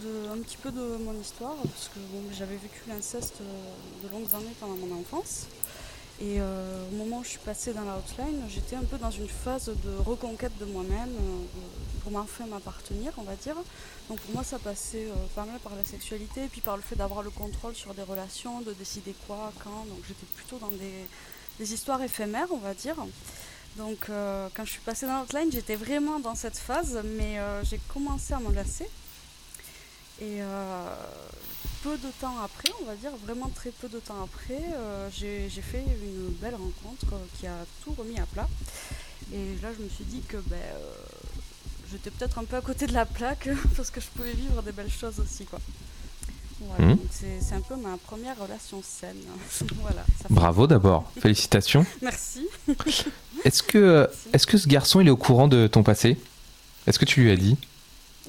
de, un petit peu de mon histoire parce que bon, j'avais vécu l'inceste de longues années pendant mon enfance. Et euh, au moment où je suis passée dans la hotline, j'étais un peu dans une phase de reconquête de moi-même, euh, pour m'enfin m'appartenir, on va dire. Donc pour moi, ça passait euh, pas mal par la sexualité, et puis par le fait d'avoir le contrôle sur des relations, de décider quoi, quand. Donc j'étais plutôt dans des, histoires éphémères, on va dire. Donc euh, quand je suis passée dans l'outline, j'étais vraiment dans cette phase, mais j'ai commencé à m'en lasser. Et peu de temps après, on va dire, vraiment très peu de temps après, euh, j'ai fait une belle rencontre euh, qui a tout remis à plat. Et là, je me suis dit que ben, euh, j'étais peut-être un peu à côté de la plaque parce que je pouvais vivre des belles choses aussi. Quoi. Voilà, donc c'est un peu ma première relation saine. voilà, ça fait- Bravo d'abord, félicitations. Merci. Est-ce que, euh, est-ce que ce garçon il est au courant de ton passé? Est-ce que tu lui as dit?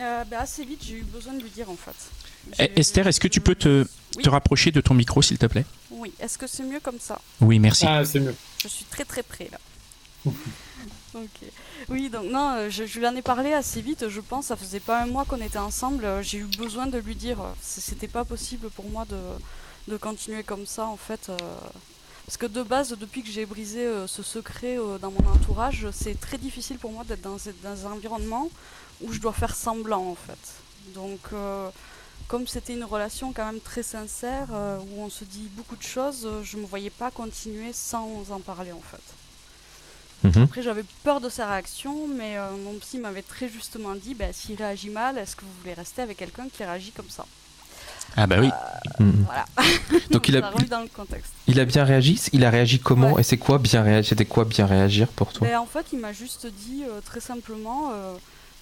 Euh, ben, assez vite, j'ai eu besoin de lui dire en fait. Eh, Esther, est-ce que tu peux te, Oui. te rapprocher de ton micro, s'il te plaît? Oui, est-ce que c'est mieux comme ça? Oui, merci. Ah, c'est mieux. Je suis très très près là. ok. Oui, donc non, euh, je, je lui en ai parlé assez vite, je pense. Ça faisait pas un mois qu'on était ensemble. euh, J'ai eu besoin de lui dire. euh, C'était pas possible pour moi de, de continuer comme ça en fait. euh, parce que de base, depuis que j'ai brisé euh, ce secret euh, dans mon entourage, c'est très difficile pour moi d'être dans, dans un environnement où je dois faire semblant en fait. Donc, euh, comme c'était une relation quand même très sincère, euh, où on se dit beaucoup de choses, euh, je me voyais pas continuer sans en parler en fait. Mhm. Après, j'avais peur de sa réaction, mais euh, mon psy m'avait très justement dit bah, s'il réagit mal, est-ce que vous voulez rester avec quelqu'un qui réagit comme ça? Ah bah oui. Mhm. Voilà. Donc il a, dans le contexte. il a bien réagi? Il a réagi comment? Ouais. Et c'est quoi bien réagir C'était quoi bien réagir pour toi? Ben, en fait, il m'a juste dit très simplement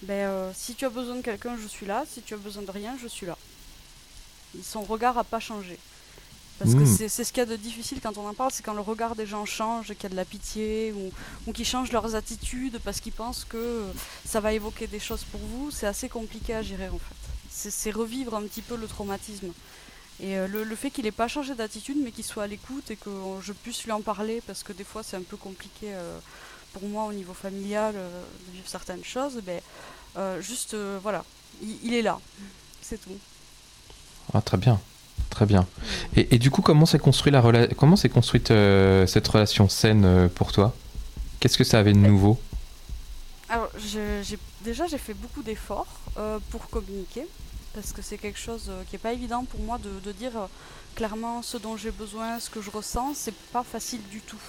ben, si tu as besoin de quelqu'un, je suis là. Si tu as besoin de rien, je suis là. Son regard n'a pas changé. Parce que Mm. c'est ce qu'il y a de difficile quand on en parle, c'est quand le regard des gens change, qu'il y a de la pitié, ou, ou qu'ils changent leurs attitudes parce qu'ils pensent que ça va évoquer des choses pour vous. C'est assez compliqué à gérer en fait. C'est revivre un petit peu le traumatisme. Et euh, le, le fait qu'il n'ait pas changé d'attitude, mais qu'il soit à l'écoute et que je puisse lui en parler, parce que des fois c'est un peu compliqué euh, pour moi au niveau familial euh, de vivre certaines choses, ben, euh, juste voilà, il, il est là, c'est tout. Ah, très bien, très bien. Et, et du coup, comment s'est construit la rela- comment s'est construite euh, cette relation saine euh, pour toi? Qu'est-ce que ça avait de nouveau? Alors déjà j'ai fait beaucoup d'efforts euh, pour communiquer, parce que c'est quelque chose euh, qui n'est pas évident pour moi de, de dire euh, clairement ce dont j'ai besoin, ce que je ressens, c'est pas facile du tout.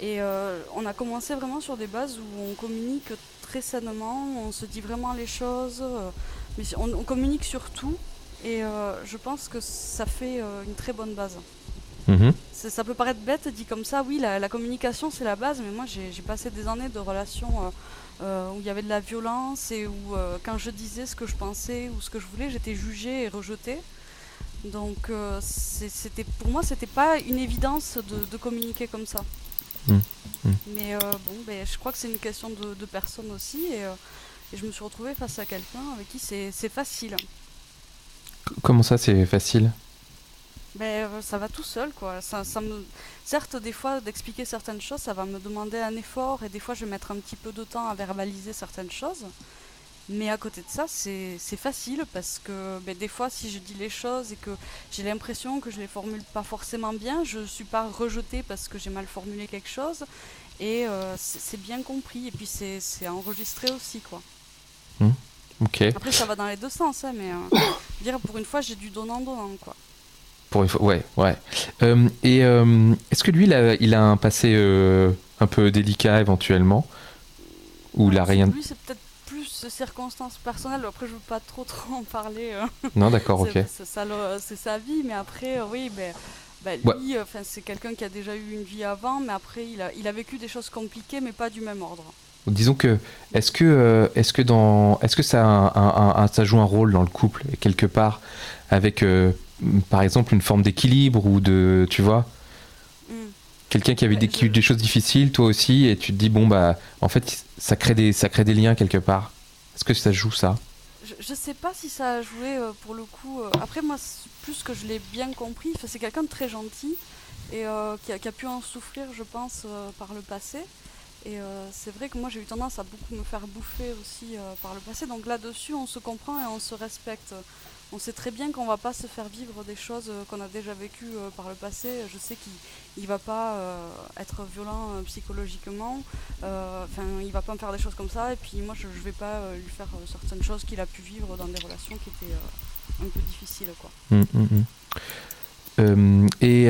Et euh, on a commencé vraiment sur des bases où on communique très sainement, on se dit vraiment les choses, euh, mais on, on communique sur tout, et euh, je pense que ça fait euh, une très bonne base. Mhm. Ça, peut paraître bête dit comme ça, oui, la, la communication c'est la base, mais moi j'ai passé des années de relations euh, où il y avait de la violence et où quand je disais ce que je pensais ou ce que je voulais, j'étais jugée et rejetée. Donc c'était pour moi c'était pas une évidence de, de communiquer comme ça. Mm. Mm. Mais bon, ben, je crois que c'est une question de, de personne aussi et, et je me suis retrouvée face à quelqu'un avec qui c'est facile. Comment ça, c'est facile? Ben, euh, ça va tout seul, quoi. Ça, ça me... Certes, des fois, d'expliquer certaines choses, ça va me demander un effort, et des fois, je vais mettre un petit peu de temps à verbaliser certaines choses. Mais à côté de ça, c'est facile parce que ben, des fois, si je dis les choses et que j'ai l'impression que je les formule pas forcément bien, je suis pas rejetée parce que j'ai mal formulé quelque chose. Et euh, c'est bien compris. Et puis c'est c'est enregistré aussi, quoi. Ok. Après, ça va dans les deux sens, hein, mais euh, dire pour une fois, j'ai du donnant-donnant, quoi. Pour une fois, ouais, ouais. Euh, et euh, est-ce que lui, il a, il a un passé un peu délicat éventuellement? Ou il a rien Lui, c'est peut-être plus circonstances personnelles. Après, je veux pas trop trop en parler. Non, d'accord, ok. C'est- sa vie, mais après, oui, ben, ben, Ouais. lui, 'fin, c'est quelqu'un qui a déjà eu une vie avant, mais après, il a, il a vécu des choses compliquées, mais pas du même ordre. Disons que est-ce que euh, est-ce que dans est-ce que ça a un- un- un- ça joue un rôle dans le couple quelque part avec euh, par exemple une forme d'équilibre ou de tu vois? Mm. quelqu'un qui avait des, qui a eu des choses difficiles toi aussi et tu te dis bon bah en fait ça crée des ça crée des liens quelque part est-ce que ça joue ça? Je, je sais pas si ça a joué euh, pour le coup. euh, après, moi, plus que je l'ai bien compris, c'est quelqu'un de très gentil et euh, qui, a, qui a pu en souffrir, je pense, par le passé. Et euh, c'est vrai que moi, j'ai eu tendance à beaucoup me faire bouffer aussi euh, par le passé. Donc là-dessus, on se comprend et on se respecte. On sait très bien qu'on va pas se faire vivre des choses euh, qu'on a déjà vécues par le passé. Je sais qu'il il va pas être violent psychologiquement. Enfin, il va pas me faire des choses comme ça. Et puis moi, je, je vais pas lui faire certaines choses qu'il a pu vivre dans des relations qui étaient un peu difficiles, quoi. Hum, hum, hum. Et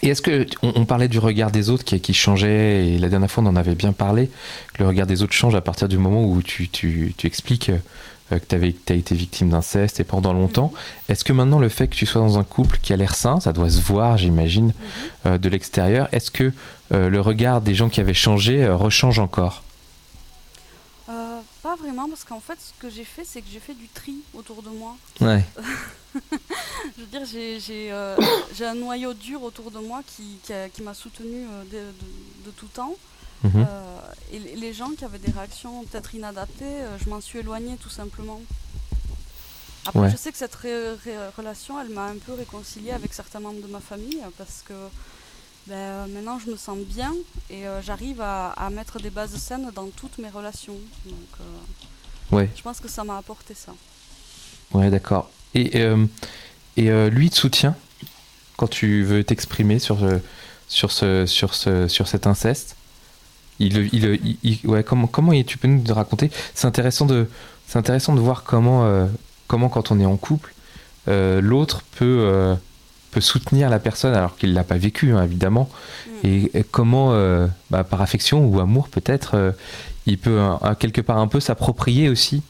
et est-ce que on, on parlait du regard des autres qui, qui changeait et la dernière fois on en avait bien parlé que le regard des autres change à partir du moment où tu, tu, tu expliques euh, que tu as été victime d'inceste et pendant longtemps. Est-ce que maintenant le fait que tu sois dans un couple qui a l'air sain, ça doit se voir j'imagine euh, de l'extérieur, est-ce que euh, le regard des gens qui avaient changé euh, rechange encore? Pas vraiment, parce qu'en fait, ce que j'ai fait, c'est que j'ai fait du tri autour de moi. Ouais. Je veux dire, j'ai euh, un noyau dur autour de moi qui, qui, m'a soutenu euh, de, de- de tout temps. Mhm. Euh, et les- gens qui avaient des réactions peut-être inadaptées, euh, je m'en suis éloignée tout simplement. Après, Ouais. je sais que cette relation, elle m'a un peu réconciliée avec certains membres de ma famille parce que ben, maintenant je me sens bien et euh, j'arrive à, à mettre des bases saines dans toutes mes relations. Donc, Ouais. je pense que ça m'a apporté ça. Ouais, d'accord. Et, euh, et euh, lui, te soutient quand tu veux t'exprimer sur, euh, sur, ce, sur, ce, sur cet inceste? Il, il, il- il- ouais, comment, comment tu peux nous raconter? C'est intéressant, de, c'est intéressant de voir comment, euh, comment, quand on est en couple, l'autre peut, peut soutenir la personne alors qu'il ne l'a pas vécu, hein, évidemment. Mm. Et, et comment, bah, par affection ou amour peut-être, il peut euh, quelque part un peu s'approprier aussi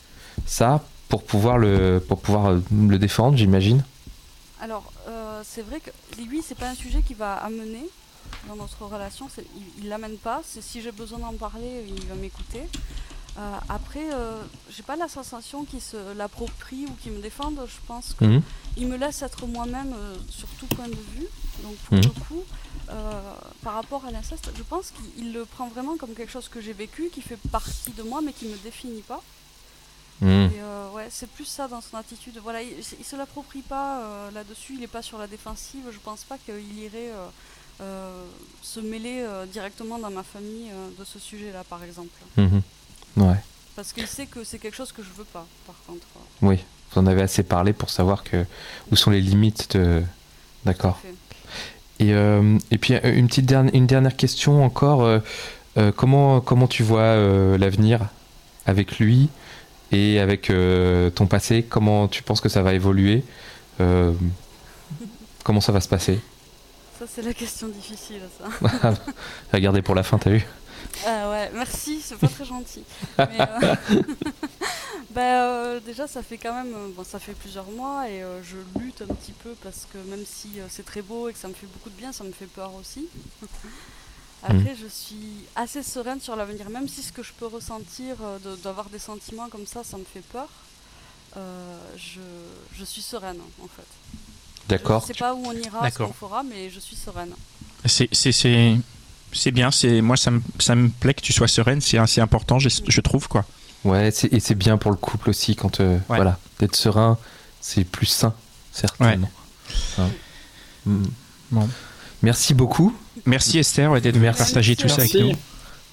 ça pour pouvoir le, pour pouvoir euh, le défendre, j'imagine. Alors, euh, c'est vrai que lui, c'est pas un sujet qui va amener dans notre relation. Il, l'amène pas. Si j'ai besoin d'en parler, il va m'écouter. Euh, après, euh, j'ai pas la sensation qu'il se l'approprie ou qu'il me défende. Je pense qu'il Mhm. me laisse être moi-même euh, sur tout point de vue. Donc pour Mhm. le coup, par rapport à l'inceste, je pense qu'il il le prend vraiment comme quelque chose que j'ai vécu, qui fait partie de moi, mais qui me définit pas. Et euh, ouais, c'est plus ça dans son attitude. Voilà, il, il se l'approprie pas euh, là-dessus, il est pas sur la défensive. Je pense pas qu'il irait euh, se mêler directement dans ma famille de ce sujet-là, par exemple. Mhm. Ouais, Parce qu'il sait que c'est quelque chose que je veux pas, par contre. oui. Vous en avez assez parlé pour savoir que où sont les limites de. D'accord. Et, euh, et puis une petite dernière, une dernière question encore. euh, comment, comment tu vois euh, l'avenir avec lui? Et avec euh, ton passé Comment tu penses que ça va évoluer Euh, Comment ça va se passer? Ça, c'est la question difficile, ça. Regardez pour la fin, t'as vu? Ah ouais, merci, c'est pas très gentil. Mais, euh, bah, euh, déjà, ça fait quand même, euh, bon, ça fait plusieurs mois et euh, je lutte un petit peu parce que même si euh, c'est très beau et que ça me fait beaucoup de bien, ça me fait peur aussi. Après, je suis assez sereine sur l'avenir, même si ce que je peux ressentir, euh, de- d'avoir des sentiments comme ça, ça me fait peur. euh, je, je suis sereine en fait. D'accord. Je sais pas où on ira, ce qu'on fera, mais je suis sereine. C'est c'est- c'est- c'est bien, c'est moi ça me, ça me plaît que tu sois sereine, c'est assez important, je, je trouve quoi. Ouais, et c'est bien pour le couple aussi quand euh, voilà, d'être serein, c'est plus sain, certainement. Hein. Mm. Bon. Merci beaucoup. Merci Esther ouais, d'être venue Merci. partager tout ça avec Merci.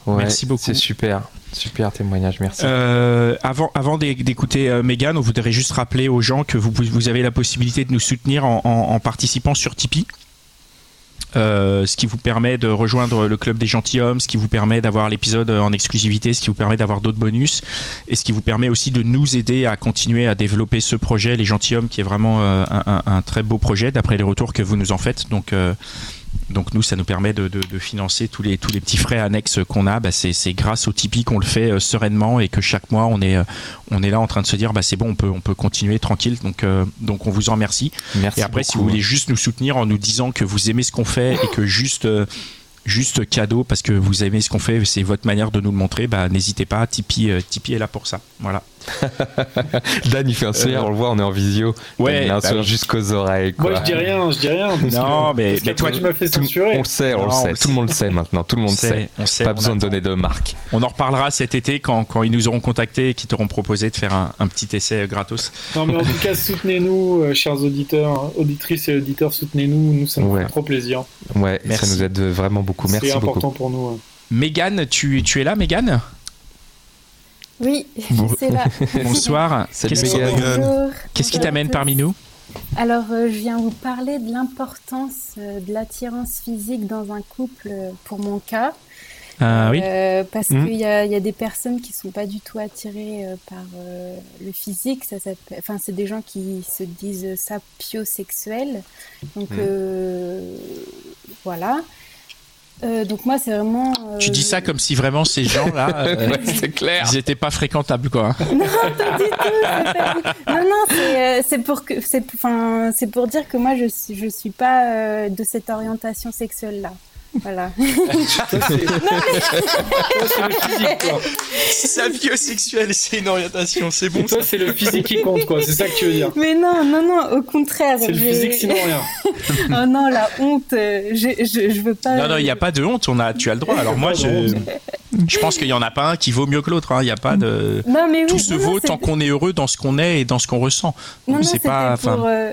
nous. merci beaucoup. C'est super, super témoignage, merci. Euh, avant avant d'écouter euh, Megan, on voudrait juste rappeler aux gens que vous, vous avez la possibilité de nous soutenir en, en participant sur Tipeee. Euh, ce qui vous permet de rejoindre le club des gentilshommes, ce qui vous permet d'avoir l'épisode en exclusivité, ce qui vous permet d'avoir d'autres bonus, et ce qui vous permet aussi de nous aider à continuer à développer ce projet, les gentilshommes, qui est vraiment euh, un, un, très beau projet d'après les retours que vous nous en faites. Donc euh, donc nous, ça nous permet de, de, de, financer tous les tous les petits frais annexes qu'on a. Bah, c'est grâce au Tipeee qu'on le fait euh, sereinement et que chaque mois on est euh, on est là en train de se dire bah c'est bon, on peut on peut continuer tranquille. Donc euh, donc on vous en remercie. Merci et après, beaucoup. si vous voulez juste nous soutenir en nous disant que vous aimez ce qu'on fait et que juste juste cadeau parce que vous aimez ce qu'on fait, c'est votre manière de nous le montrer, bah, n'hésitez pas, Tipeee, Tipeee est là pour ça. Voilà. Dan, il fait un sourire, Euh, on le voit, on est en visio. Ouais, il a un bah sourire jusqu'aux oreilles. Quoi. Moi, je dis rien, je dis rien. Parce Non, que, mais- parce mais qu'après, toi, tu m'as fait censurer. on le sait, on Non, le sait. Tout le monde le sait maintenant, tout le monde sait, on sait, Pas on besoin de donner de marque. On en reparlera cet été quand, quand ils nous auront contactés et qu'ils t'auront proposé de faire un, un petit essai gratos. Non, mais en tout cas, soutenez-nous, euh, chers auditeurs, auditrices et auditeurs, soutenez-nous. Nous, ça nous Ouais. fait trop plaisir. Ouais, Merci. ça nous aide vraiment beaucoup. C'est Merci important beaucoup. pour nous. ouais. Mégane, tu, tu es là, Mégane Oui, Bon- suis là. Bonsoir. Qu'est-ce qui- t'amène parmi nous Alors, euh, je viens vous parler de l'importance euh, de l'attirance physique dans un couple euh, pour mon cas. Ah oui Euh, parce Mhm. qu'il y a, il y a des personnes qui sont pas du tout attirées euh, par euh, le physique. Ça, enfin, c'est des gens qui se disent sapiosexuels. Donc, euh, voilà. Euh, donc moi, c'est vraiment. euh, Tu dis ça comme si vraiment ces gens-là, euh, Ouais, c'est clair. ils étaient pas fréquentables, quoi. Non, pas du tout, pas Non, non, c'est euh, c'est pour que c'est enfin c'est pour dire que moi je suis je suis pas euh, de cette orientation sexuelle là. Voilà. C'est toi, c'est le physique, quoi. Sapiosexuel, c'est une orientation, c'est bon. Toi, c'est le physique qui compte, quoi. C'est ça que tu veux dire. Mais non, non, non, au contraire. C'est le physique, sinon rien. oh non, la honte, euh, je, je, je veux pas. Non, non, il n'y a pas de honte, on a, tu as le droit. Alors moi, je, je pense qu'il n'y en a pas un qui vaut mieux que l'autre. hein. Il n'y a pas de... Non, mais oui, Tout se non, vaut tant qu'on est heureux dans ce qu'on est et dans ce qu'on ressent. C'était pas... pour, euh,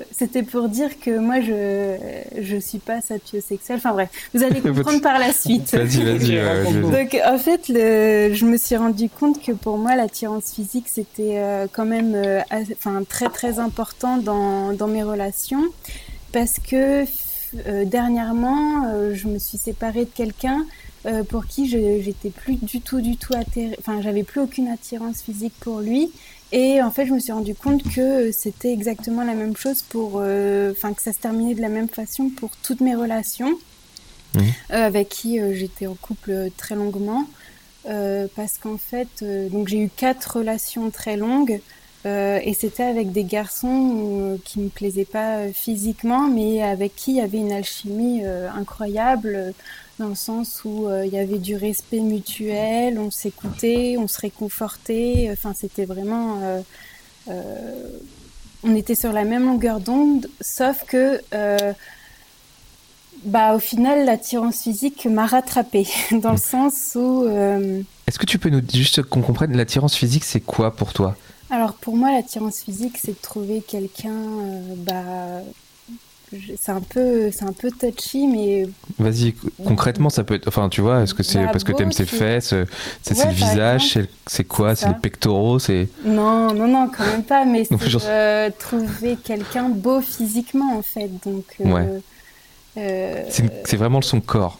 pour dire que moi, je je suis pas sapiosexuelle. Enfin bref, vous allez comprendre par la suite. Vas-y, euh, Donc en fait, le, je me suis rendu compte que pour moi, l'attirance physique, c'était euh, quand même euh, enfin, très très important dans, dans mes relations parce que dernièrement, je me suis séparée de quelqu'un euh, pour qui j'étais plus du tout du tout attirée, enfin j'avais plus aucune attirance physique pour lui. Et en fait, je me suis rendu compte que c'était exactement la même chose pour, euh, enfin que ça se terminait de la même façon pour toutes mes relations euh, avec qui j'étais en couple très longuement. Parce qu'en fait, donc j'ai eu quatre relations très longues euh, et c'était avec des garçons euh, qui me plaisaient pas euh, physiquement, mais avec qui il y avait une alchimie incroyable dans le sens où euh, il y avait du respect mutuel, on s'écoutait, on se réconfortait. Enfin, c'était vraiment, euh, euh, on était sur la même longueur d'onde, sauf que euh, bah, au final, l'attirance physique m'a rattrapée, dans le sens où... euh, Est-ce que tu peux nous juste qu'on comprenne l'attirance physique, c'est quoi pour toi? Alors pour moi, l'attirance physique, c'est de trouver quelqu'un... euh, bah, c'est un peu c'est un peu touchy, mais... Vas-y, concrètement, ça peut être. Enfin, tu vois, est-ce que c'est Bah, parce que t'aimes ses fesses euh, C'est Ouais, le visage. C'est quoi C'est les pectoraux C'est. Non, non, non, quand même pas, mais c'est genre- euh, trouver quelqu'un beau physiquement, en fait. Donc... euh, Ouais. euh, C'est vraiment son corps.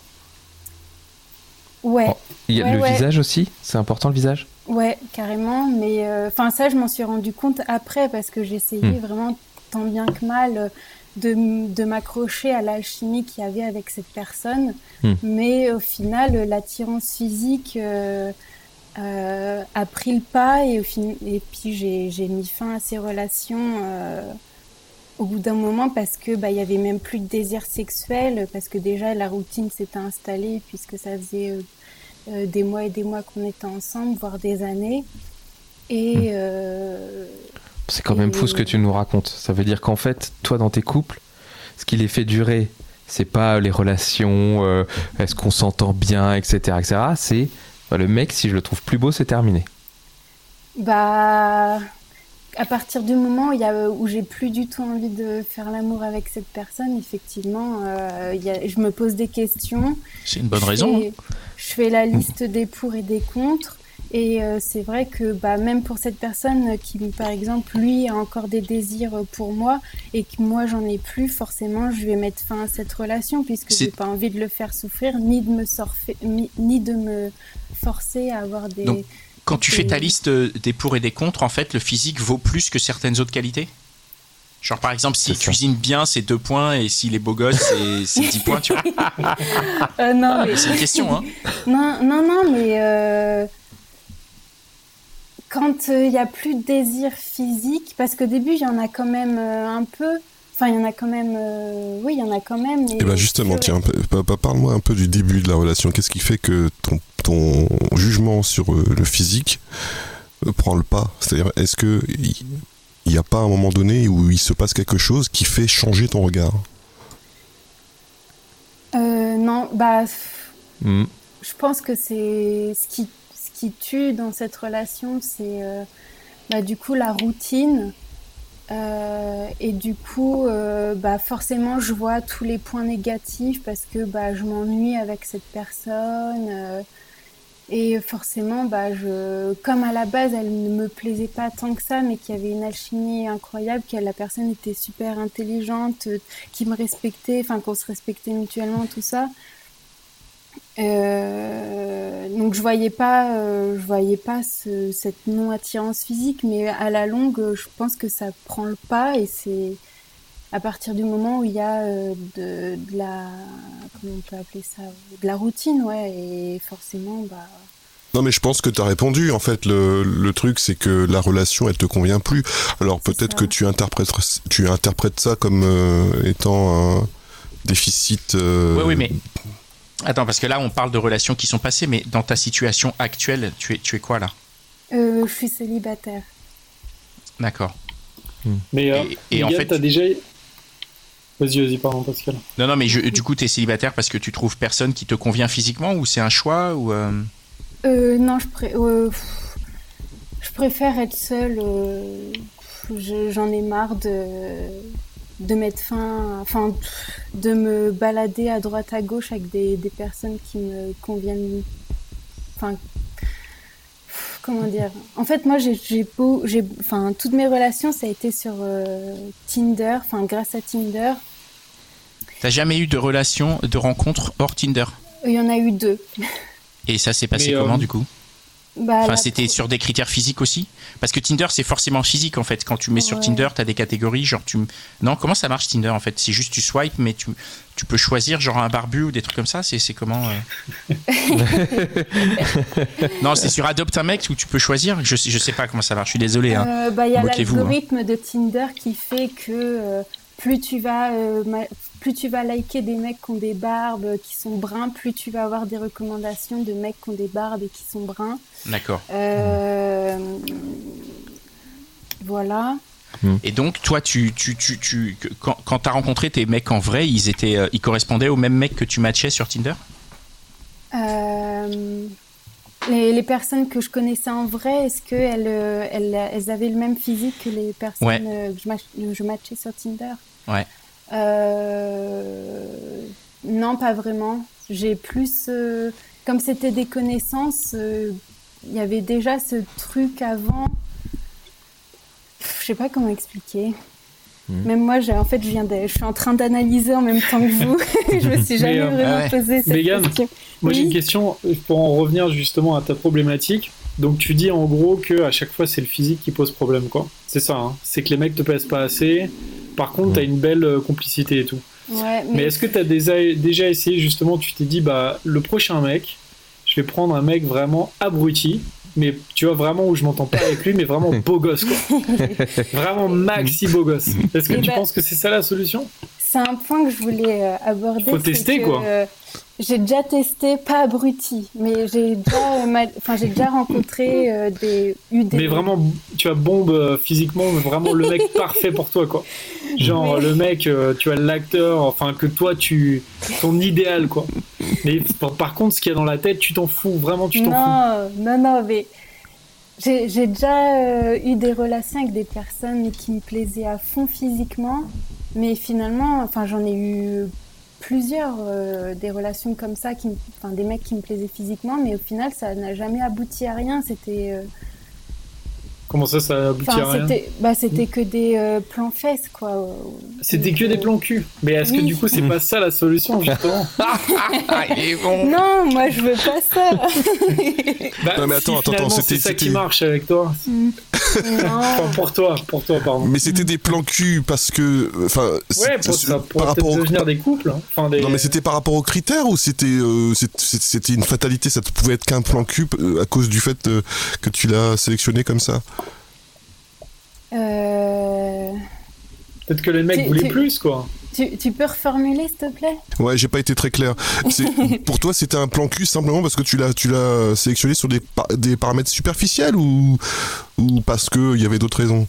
ouais. Oh, Il y a Ouais, le ouais. visage aussi C'est important le visage? Ouais, carrément. Mais enfin, ça, je m'en suis rendu compte après parce que essayé Hmm. vraiment tant bien que mal de, m'accrocher à l'alchimie qu'il y avait avec cette personne. Hmm. Mais au final, l'attirance physique euh, euh, a pris le pas et, au fin... et puis j'ai mis fin à ces relations. euh, au bout d'un moment parce que bah il y avait même plus de désir sexuel parce que déjà la routine s'était installée puisque ça faisait des mois et des mois qu'on était ensemble voire des années et euh, C'est quand même fou ce que tu nous racontes. Ça veut dire qu'en fait, toi dans tes couples, ce qui les fait durer, c'est pas les relations, euh, est-ce qu'on s'entend bien, etc. etc. C'est bah, le mec, si je le trouve plus beau, c'est terminé. bah à partir du moment où, il y a, où j'ai plus du tout envie de faire l'amour avec cette personne, effectivement, euh, il y a, je me pose des questions. C'est une bonne Je raison. fais- je fais la liste des pour et des contre. Et euh, c'est vrai que bah, même pour cette personne qui, par exemple, lui a encore des désirs pour moi et que moi j'en ai plus, forcément, je vais mettre fin à cette relation puisque j'ai pas envie de le faire souffrir ni de me sorfer- ni, ni de me forcer à avoir des. Donc, Quand tu fais ta liste euh, des pour et des contre, en fait, le physique vaut plus que certaines autres qualités? Genre, par exemple, s'il cuisine bien, c'est 2 points, et s'il est beau gosse, c'est- c'est 10 points, tu vois? Euh, non, mais... C'est une question, hein. Non, non, non, mais euh, quand il n'y a plus de désir physique, parce qu'au début, il y en a quand même euh, un peu. Enfin, il y en a quand même. euh, oui, il y en a quand même. Et bah justement, tiens, pa- pa- parle-moi un peu du début de la relation. Qu'est-ce qui fait que ton, ton jugement sur euh, le physique euh, prend le pas? C'est-à-dire, est-ce que il n'y a pas un moment donné où il se passe quelque chose qui fait changer ton regard? Euh, non, bah, Hmm. je pense que c'est ce qui, qui tue dans cette relation, c'est euh, bah, du coup la routine. Euh, et du coup, euh, bah, forcément, je vois tous les points négatifs parce que bah, je m'ennuie avec cette personne. et forcément, bah, je, comme à la base, elle ne me plaisait pas tant que ça, mais qu'il y avait une alchimie incroyable, que la personne était super intelligente, qui me respectait, enfin qu'on se respectait mutuellement, tout ça. Euh, donc je voyais pas, euh, je voyais pas ce- cette non attirance physique, mais à la longue, je pense que ça prend le pas et c'est à partir du moment où il y a euh, de, de la, comment on peut appeler ça, de la routine, ouais, et forcément, bah, Non mais je pense que tu as répondu. En fait, le, le truc c'est que la relation elle te convient plus. Alors peut-être que tu interprètes, tu interprètes ça comme euh, étant un déficit. euh, Oui, oui, mais. Attends, parce que là, on parle de relations qui sont passées, mais dans ta situation actuelle, tu es, tu es quoi là? Euh, je suis célibataire. D'accord. Mais euh, Et- et en fait- t'as déjà. Vas-y, vas-y, pardon, Pascal. Non, non, mais je- du coup, tu es célibataire parce que tu trouves personne qui te convient physiquement ou c'est un choix ou euh, Euh, non, je, pré- euh, pff, je préfère être seule. euh, je- J'en ai marre de, de mettre fin, enfin, de me balader à droite à gauche avec des, des personnes qui me conviennent. Enfin, comment dire? En fait, moi, j'ai, beau, j'ai, enfin, toutes mes relations, ça a été sur euh, Tinder, enfin, grâce à Tinder. T'as jamais eu de relation, de rencontre hors Tinder? Il y en a eu deux. Et ça s'est passé Mais, euh, comment du coup? Bah, Enfin, c'était sur des critères physiques aussi Parce que Tinder, c'est forcément physique en fait. Quand tu mets sur. Tinder, t'as des catégories, genre tu. Non, comment ça marche Tinder en fait? C'est juste tu swipes, mais tu, tu peux choisir genre un barbu ou des trucs comme ça? C'est c'est comment euh? Non, c'est sur Adopte un mec où tu peux choisir. Je, je sais pas comment ça marche, je suis désolé. Hein. Euh, bah, il y a Moquez-vous, l'algorithme de Tinder qui fait que euh, plus tu vas euh, plus tu vas liker des mecs qui ont des barbes euh, qui sont bruns, plus tu vas avoir des recommandations de mecs qui ont des barbes et qui sont bruns. D'accord. Euh, Voilà. Et donc, toi, tu, tu, tu, tu, quand, quand t'as rencontré tes mecs en vrai, ils, étaient, euh, ils correspondaient aux mêmes mecs que tu matchais sur Tinder? Euh, les, les personnes que je connaissais en vrai, est-ce qu'elles elles, elles avaient le même physique que les personnes Ouais. que je matchais sur Tinder? Ouais. Euh, non, pas vraiment. J'ai plus. euh, comme c'était des connaissances, euh, il y avait déjà ce truc avant. Pff, Je sais pas comment expliquer. Mhm. Même moi, j'ai, en fait, je, viens de, je suis en train d'analyser en même temps que vous. je me suis jamais Mais, euh, vraiment ah ouais. posé cette Mégane, question. Moi, j'ai Oui. une question pour en revenir justement à ta problématique. Donc, tu dis en gros que à chaque fois, c'est le physique qui pose problème, quoi. C'est ça, hein. C'est que les mecs te pèsent pas assez. Par contre, t'as une belle euh, complicité et tout. Ouais, Mais est-ce que t'as déjà, déjà essayé justement, tu t'es dit, bah, le prochain mec, je vais prendre un mec vraiment abruti, mais tu vois, vraiment où je m'entends pas avec lui, mais vraiment beau gosse, quoi. vraiment maxi beau gosse. Est-ce que Eh tu ben- penses que c'est ça la solution? C'est un point que je voulais euh, aborder. Faut tester, que, quoi. euh, j'ai déjà testé, pas abruti, mais j'ai déjà, mal- enfin, j'ai déjà rencontré euh, des, des. Mais vraiment, tu as bombe euh, physiquement, mais vraiment le mec parfait pour toi, quoi. Genre Mais- le mec, euh, tu as l'acteur, enfin que toi tu, ton idéal, quoi. Mais par, contre, ce qu'il y a dans la tête, tu t'en fous, vraiment, tu t'en fous. Non, non, non, mais J'ai j'ai déjà euh, eu des relations avec des personnes qui me plaisaient à fond physiquement, mais finalement, enfin, j'en ai eu plusieurs euh, des relations comme ça, qui, enfin, des mecs qui me plaisaient physiquement, mais au final, ça n'a jamais abouti à rien. C'était, euh, Comment ça, ça aboutit enfin, à rien c'était, bah, c'était que des euh, plans fesses, quoi. C'était que des plans cul. Mais est-ce que du coup, c'est pas ça la solution, justement Non, moi, je veux pas ça. Bah, Non, mais si, attends, attends, finalement, attends, c'est c'était- ça qui marche avec toi. Enfin, pour toi, pour toi, pardon. Mais c'était des plans cul parce que. Enfin, Ouais, pour, ça pourrait peut-être au- devenir des couples. hein. Enfin, des... Non, mais c'était par rapport aux critères ou c'était euh, c'était une fatalité Ça ne pouvait être qu'un plan cul euh, à cause du fait euh, que tu l'as sélectionné comme ça? Euh, Peut-être que les mecs Tu- voulaient tu- plus, quoi. tu, tu peux reformuler, s'il te plaît? Ouais, j'ai pas été très clair. Pour toi, c'était un plan cul simplement parce que tu l'as tu l'as sélectionné sur des, pa- des paramètres superficiels ou, ou parce qu'il y avait d'autres raisons?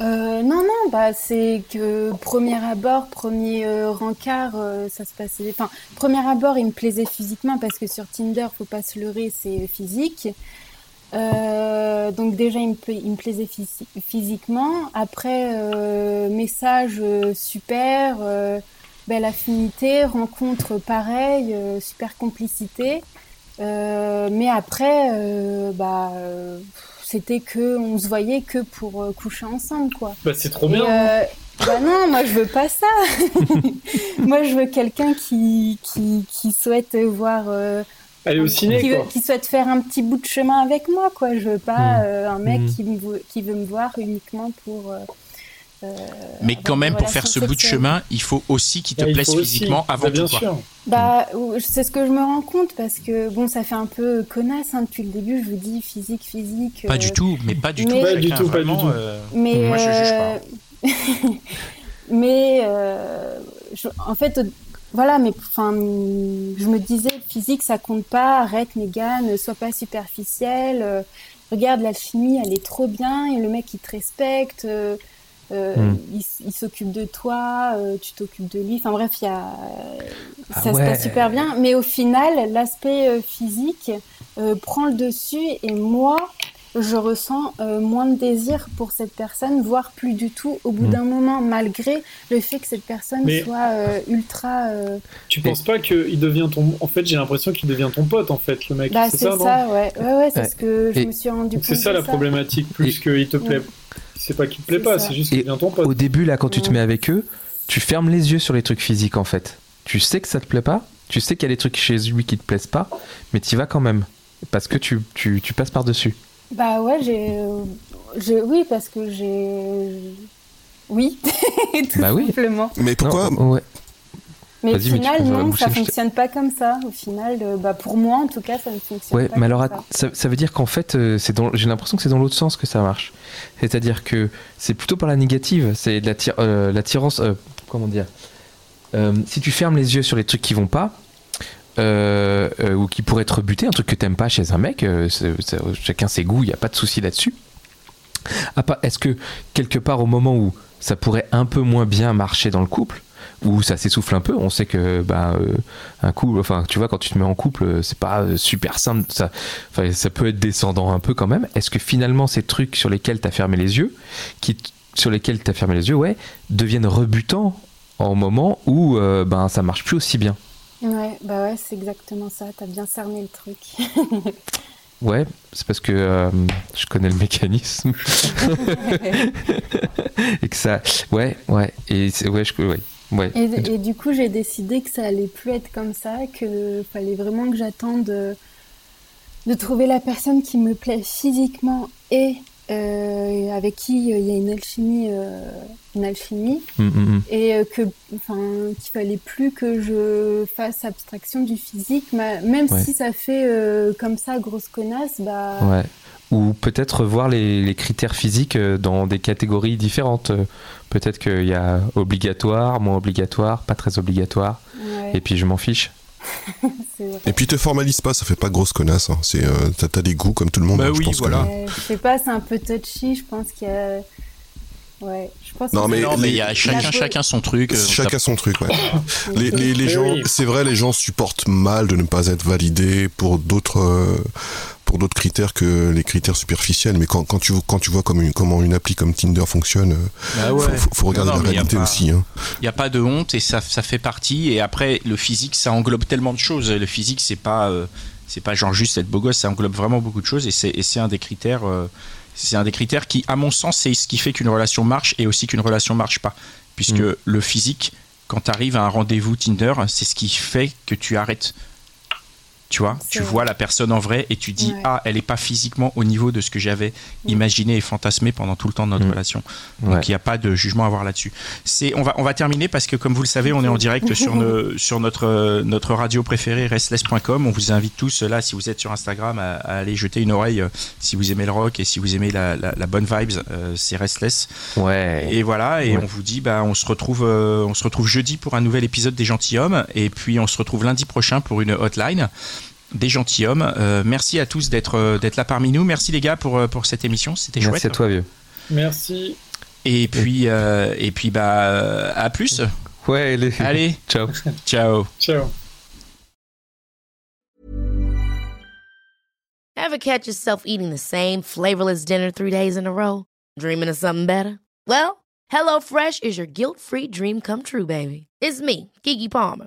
Euh, non, non, bah c'est que premier abord, premier euh, rencard, euh, ça se passait. Enfin, premier abord, il me plaisait physiquement parce que sur Tinder, faut pas se leurrer, c'est physique. Euh, donc déjà, il me, pla- il me plaisait physi- physiquement. Après, euh, message euh, super, euh, belle affinité, rencontre pareil, euh, super complicité. Euh, mais après, bah, c'était que on se voyait que pour coucher ensemble, quoi. Bah, c'est trop Et, bien. euh, bah non, moi je veux pas ça. moi je veux quelqu'un qui, qui, qui souhaite voir. Aller au ciné, qui, veut- quoi. qui souhaite faire un petit bout de chemin avec moi, quoi. Je veux pas Hmm. euh, un mec Hmm. qui, me, qui veut me voir uniquement pour. euh, euh, Mais quand même, pour faire ce bout de chemin, il faut aussi qu'il te plaise faut aussi. physiquement avant Bah, bien tout. sûr. Bah, c'est ce que je me rends compte parce que bon, ça fait un peu connasse hein, depuis le début. Je vous dis physique, physique. Pas euh, du tout, mais pas du mais- tout. Pas du chacun, tout, pas du tout. euh, Mais moi, je juge pas. mais je- en fait, voilà, mais enfin, je me disais physique, ça compte pas. Arrête, Megan, ne sois pas superficielle. euh, regarde, l'alchimie, elle est trop bien. Et le mec, il te respecte. euh, euh, Hmm. il, s'occupe de toi, euh, tu t'occupes de lui. Enfin bref, il y a, Ah ça ouais. se passe super bien. Mais au final, l'aspect euh, physique euh, prend le dessus et moi, je ressens euh, moins de désir pour cette personne, voire plus du tout au bout Mm. d'un moment, malgré le fait que cette personne Mais- soit euh, ultra. euh, Tu penses pas qu'il devient ton. En fait, j'ai l'impression qu'il devient ton pote, en fait, le mec. Bah, c'est ça, ça, non ouais. Ouais, ouais, c'est Ouais. ce que je Et- me suis rendu compte. c'est ça la problématique, plus qu'il te plaît. Ouais. C'est pas qu'il te plaît pas, c'est juste qu'il Et devient ton pote. Au début, là, quand tu te mets avec eux, tu fermes les yeux sur les trucs physiques, en fait. Tu sais que ça te plaît pas, tu sais qu'il y a des trucs chez lui qui te plaisent pas, mais tu y vas quand même. Parce que tu, tu, tu passes par-dessus. Bah ouais, j'ai. j'ai- Oui, parce que j'ai. Oui, tout Bah oui. simplement. Mais pourquoi Non, ouais. Mais au mais final, non, ça je te- fonctionne pas comme ça. Au final, euh, bah pour moi, en tout cas, ça ne fonctionne Ouais, pas mais alors ça. ça, ça veut dire qu'en fait, euh, c'est dans- j'ai l'impression que c'est dans l'autre sens que ça marche. C'est-à-dire que c'est plutôt par la négative, c'est de euh, l'attirance. euh, comment dire Euh, Si tu fermes les yeux sur les trucs qui vont pas, ou qui pourraient te rebuter, un truc que t'aimes pas chez un mec, euh, chacun ses goûts, il n'y a pas de souci là-dessus. Part- Est-ce que quelque part au moment où ça pourrait un peu moins bien marcher dans le couple, où ça s'essouffle un peu, on sait que bah, euh, un couple, enfin tu vois quand tu te mets en couple, euh, c'est pas euh, super simple, ça, peut être descendant un peu quand même. Est-ce que finalement ces trucs sur lesquels tu as fermé les yeux, sur lesquels tu as fermé les yeux, ouais, deviennent rebutants au moment où euh, ben ça marche plus aussi bien? Ouais, bah ouais, c'est exactement ça. T'as bien cerné le truc. Ouais, c'est parce que euh, je connais le mécanisme. et que ça. Ouais, ouais. Et ouais, je. Ouais. ouais. Et, et du coup, j'ai décidé que ça allait plus être comme ça, que fallait vraiment que j'attende de, de trouver la personne qui me plaît physiquement et euh, avec qui euh, il y a une alchimie, une alchimie, Mm, mm, mm. et euh, que, enfin, qu'il fallait plus que je fasse abstraction du physique, même Ouais. si ça fait euh, comme ça grosse connasse, bah. Ouais. Ou peut-être voir les, les critères physiques euh, dans des catégories différentes. Peut-être qu'il y a obligatoire, moins obligatoire, pas très obligatoire. Ouais. Et puis je m'en fiche. Et puis te formalise pas, ça fait pas grosse connasse. Hein. C'est, euh, t'as, t'as des goûts comme tout le monde. Bah hein, je pense que-. Euh, je sais pas, c'est un peu touchy, je pense qu'il y a. Ouais, je pense Non, que mais non, mais il y a les- chacun, son truc. euh, Chacun son truc, ouais. les, les, les gens, oui. c'est vrai, les gens supportent mal de ne pas être validés pour d'autres, euh, pour d'autres critères que les critères superficiels. Mais quand, quand tu quand tu vois comme une, comment une appli comme Tinder fonctionne, Bah faut, ouais. faut- faut regarder Non, non, la réalité pas- aussi. Hein. Il n'y a pas de honte et ça, ça fait partie. Et après, le physique, ça englobe tellement de choses. Le physique, c'est pas, euh, c'est pas genre juste être beau gosse, ça englobe vraiment beaucoup de choses et c'est, et c'est un des critères. euh, c'est un des critères qui, à mon sens, c'est ce qui fait qu'une relation marche et aussi qu'une relation marche pas. Puisque Mm. le physique, quand tu arrives à un rendez-vous Tinder, c'est ce qui fait que tu arrêtes. Tu vois, tu vois la personne en vrai et tu dis Ouais. ah elle est pas physiquement au niveau de ce que j'avais imaginé et fantasmé pendant tout le temps de notre Mm. relation. Donc il n'y a pas de jugement à avoir là-dessus. C'est on va on va terminer parce que comme vous le savez on est en direct sur ne- sur notre euh, notre radio préférée restless.com. On vous invite tous là si vous êtes sur Instagram à, à aller jeter une oreille euh, si vous aimez le rock et si vous aimez la, la, la bonne vibes euh, c'est restless. Ouais. Et voilà, et Ouais. on vous dit, bah, on se retrouve, euh, on se retrouve jeudi pour un nouvel épisode des Gentilhommes, et puis on se retrouve lundi prochain pour une hotline des Gentilhommes. Euh, merci à tous d'être euh, d'être là parmi nous. Merci les gars pour euh, pour cette émission, c'était chouette. Merci à toi, vieux. Merci. Et puis euh, et puis bah euh, à plus. Ouais, allez. Allez, Ciao. ciao. Ciao. Ever catch yourself eating the same flavorless dinner three days in a row? Dreaming of something better? Well, HelloFresh is your guilt-free dream come true, baby. It's me, Kiki Palmer.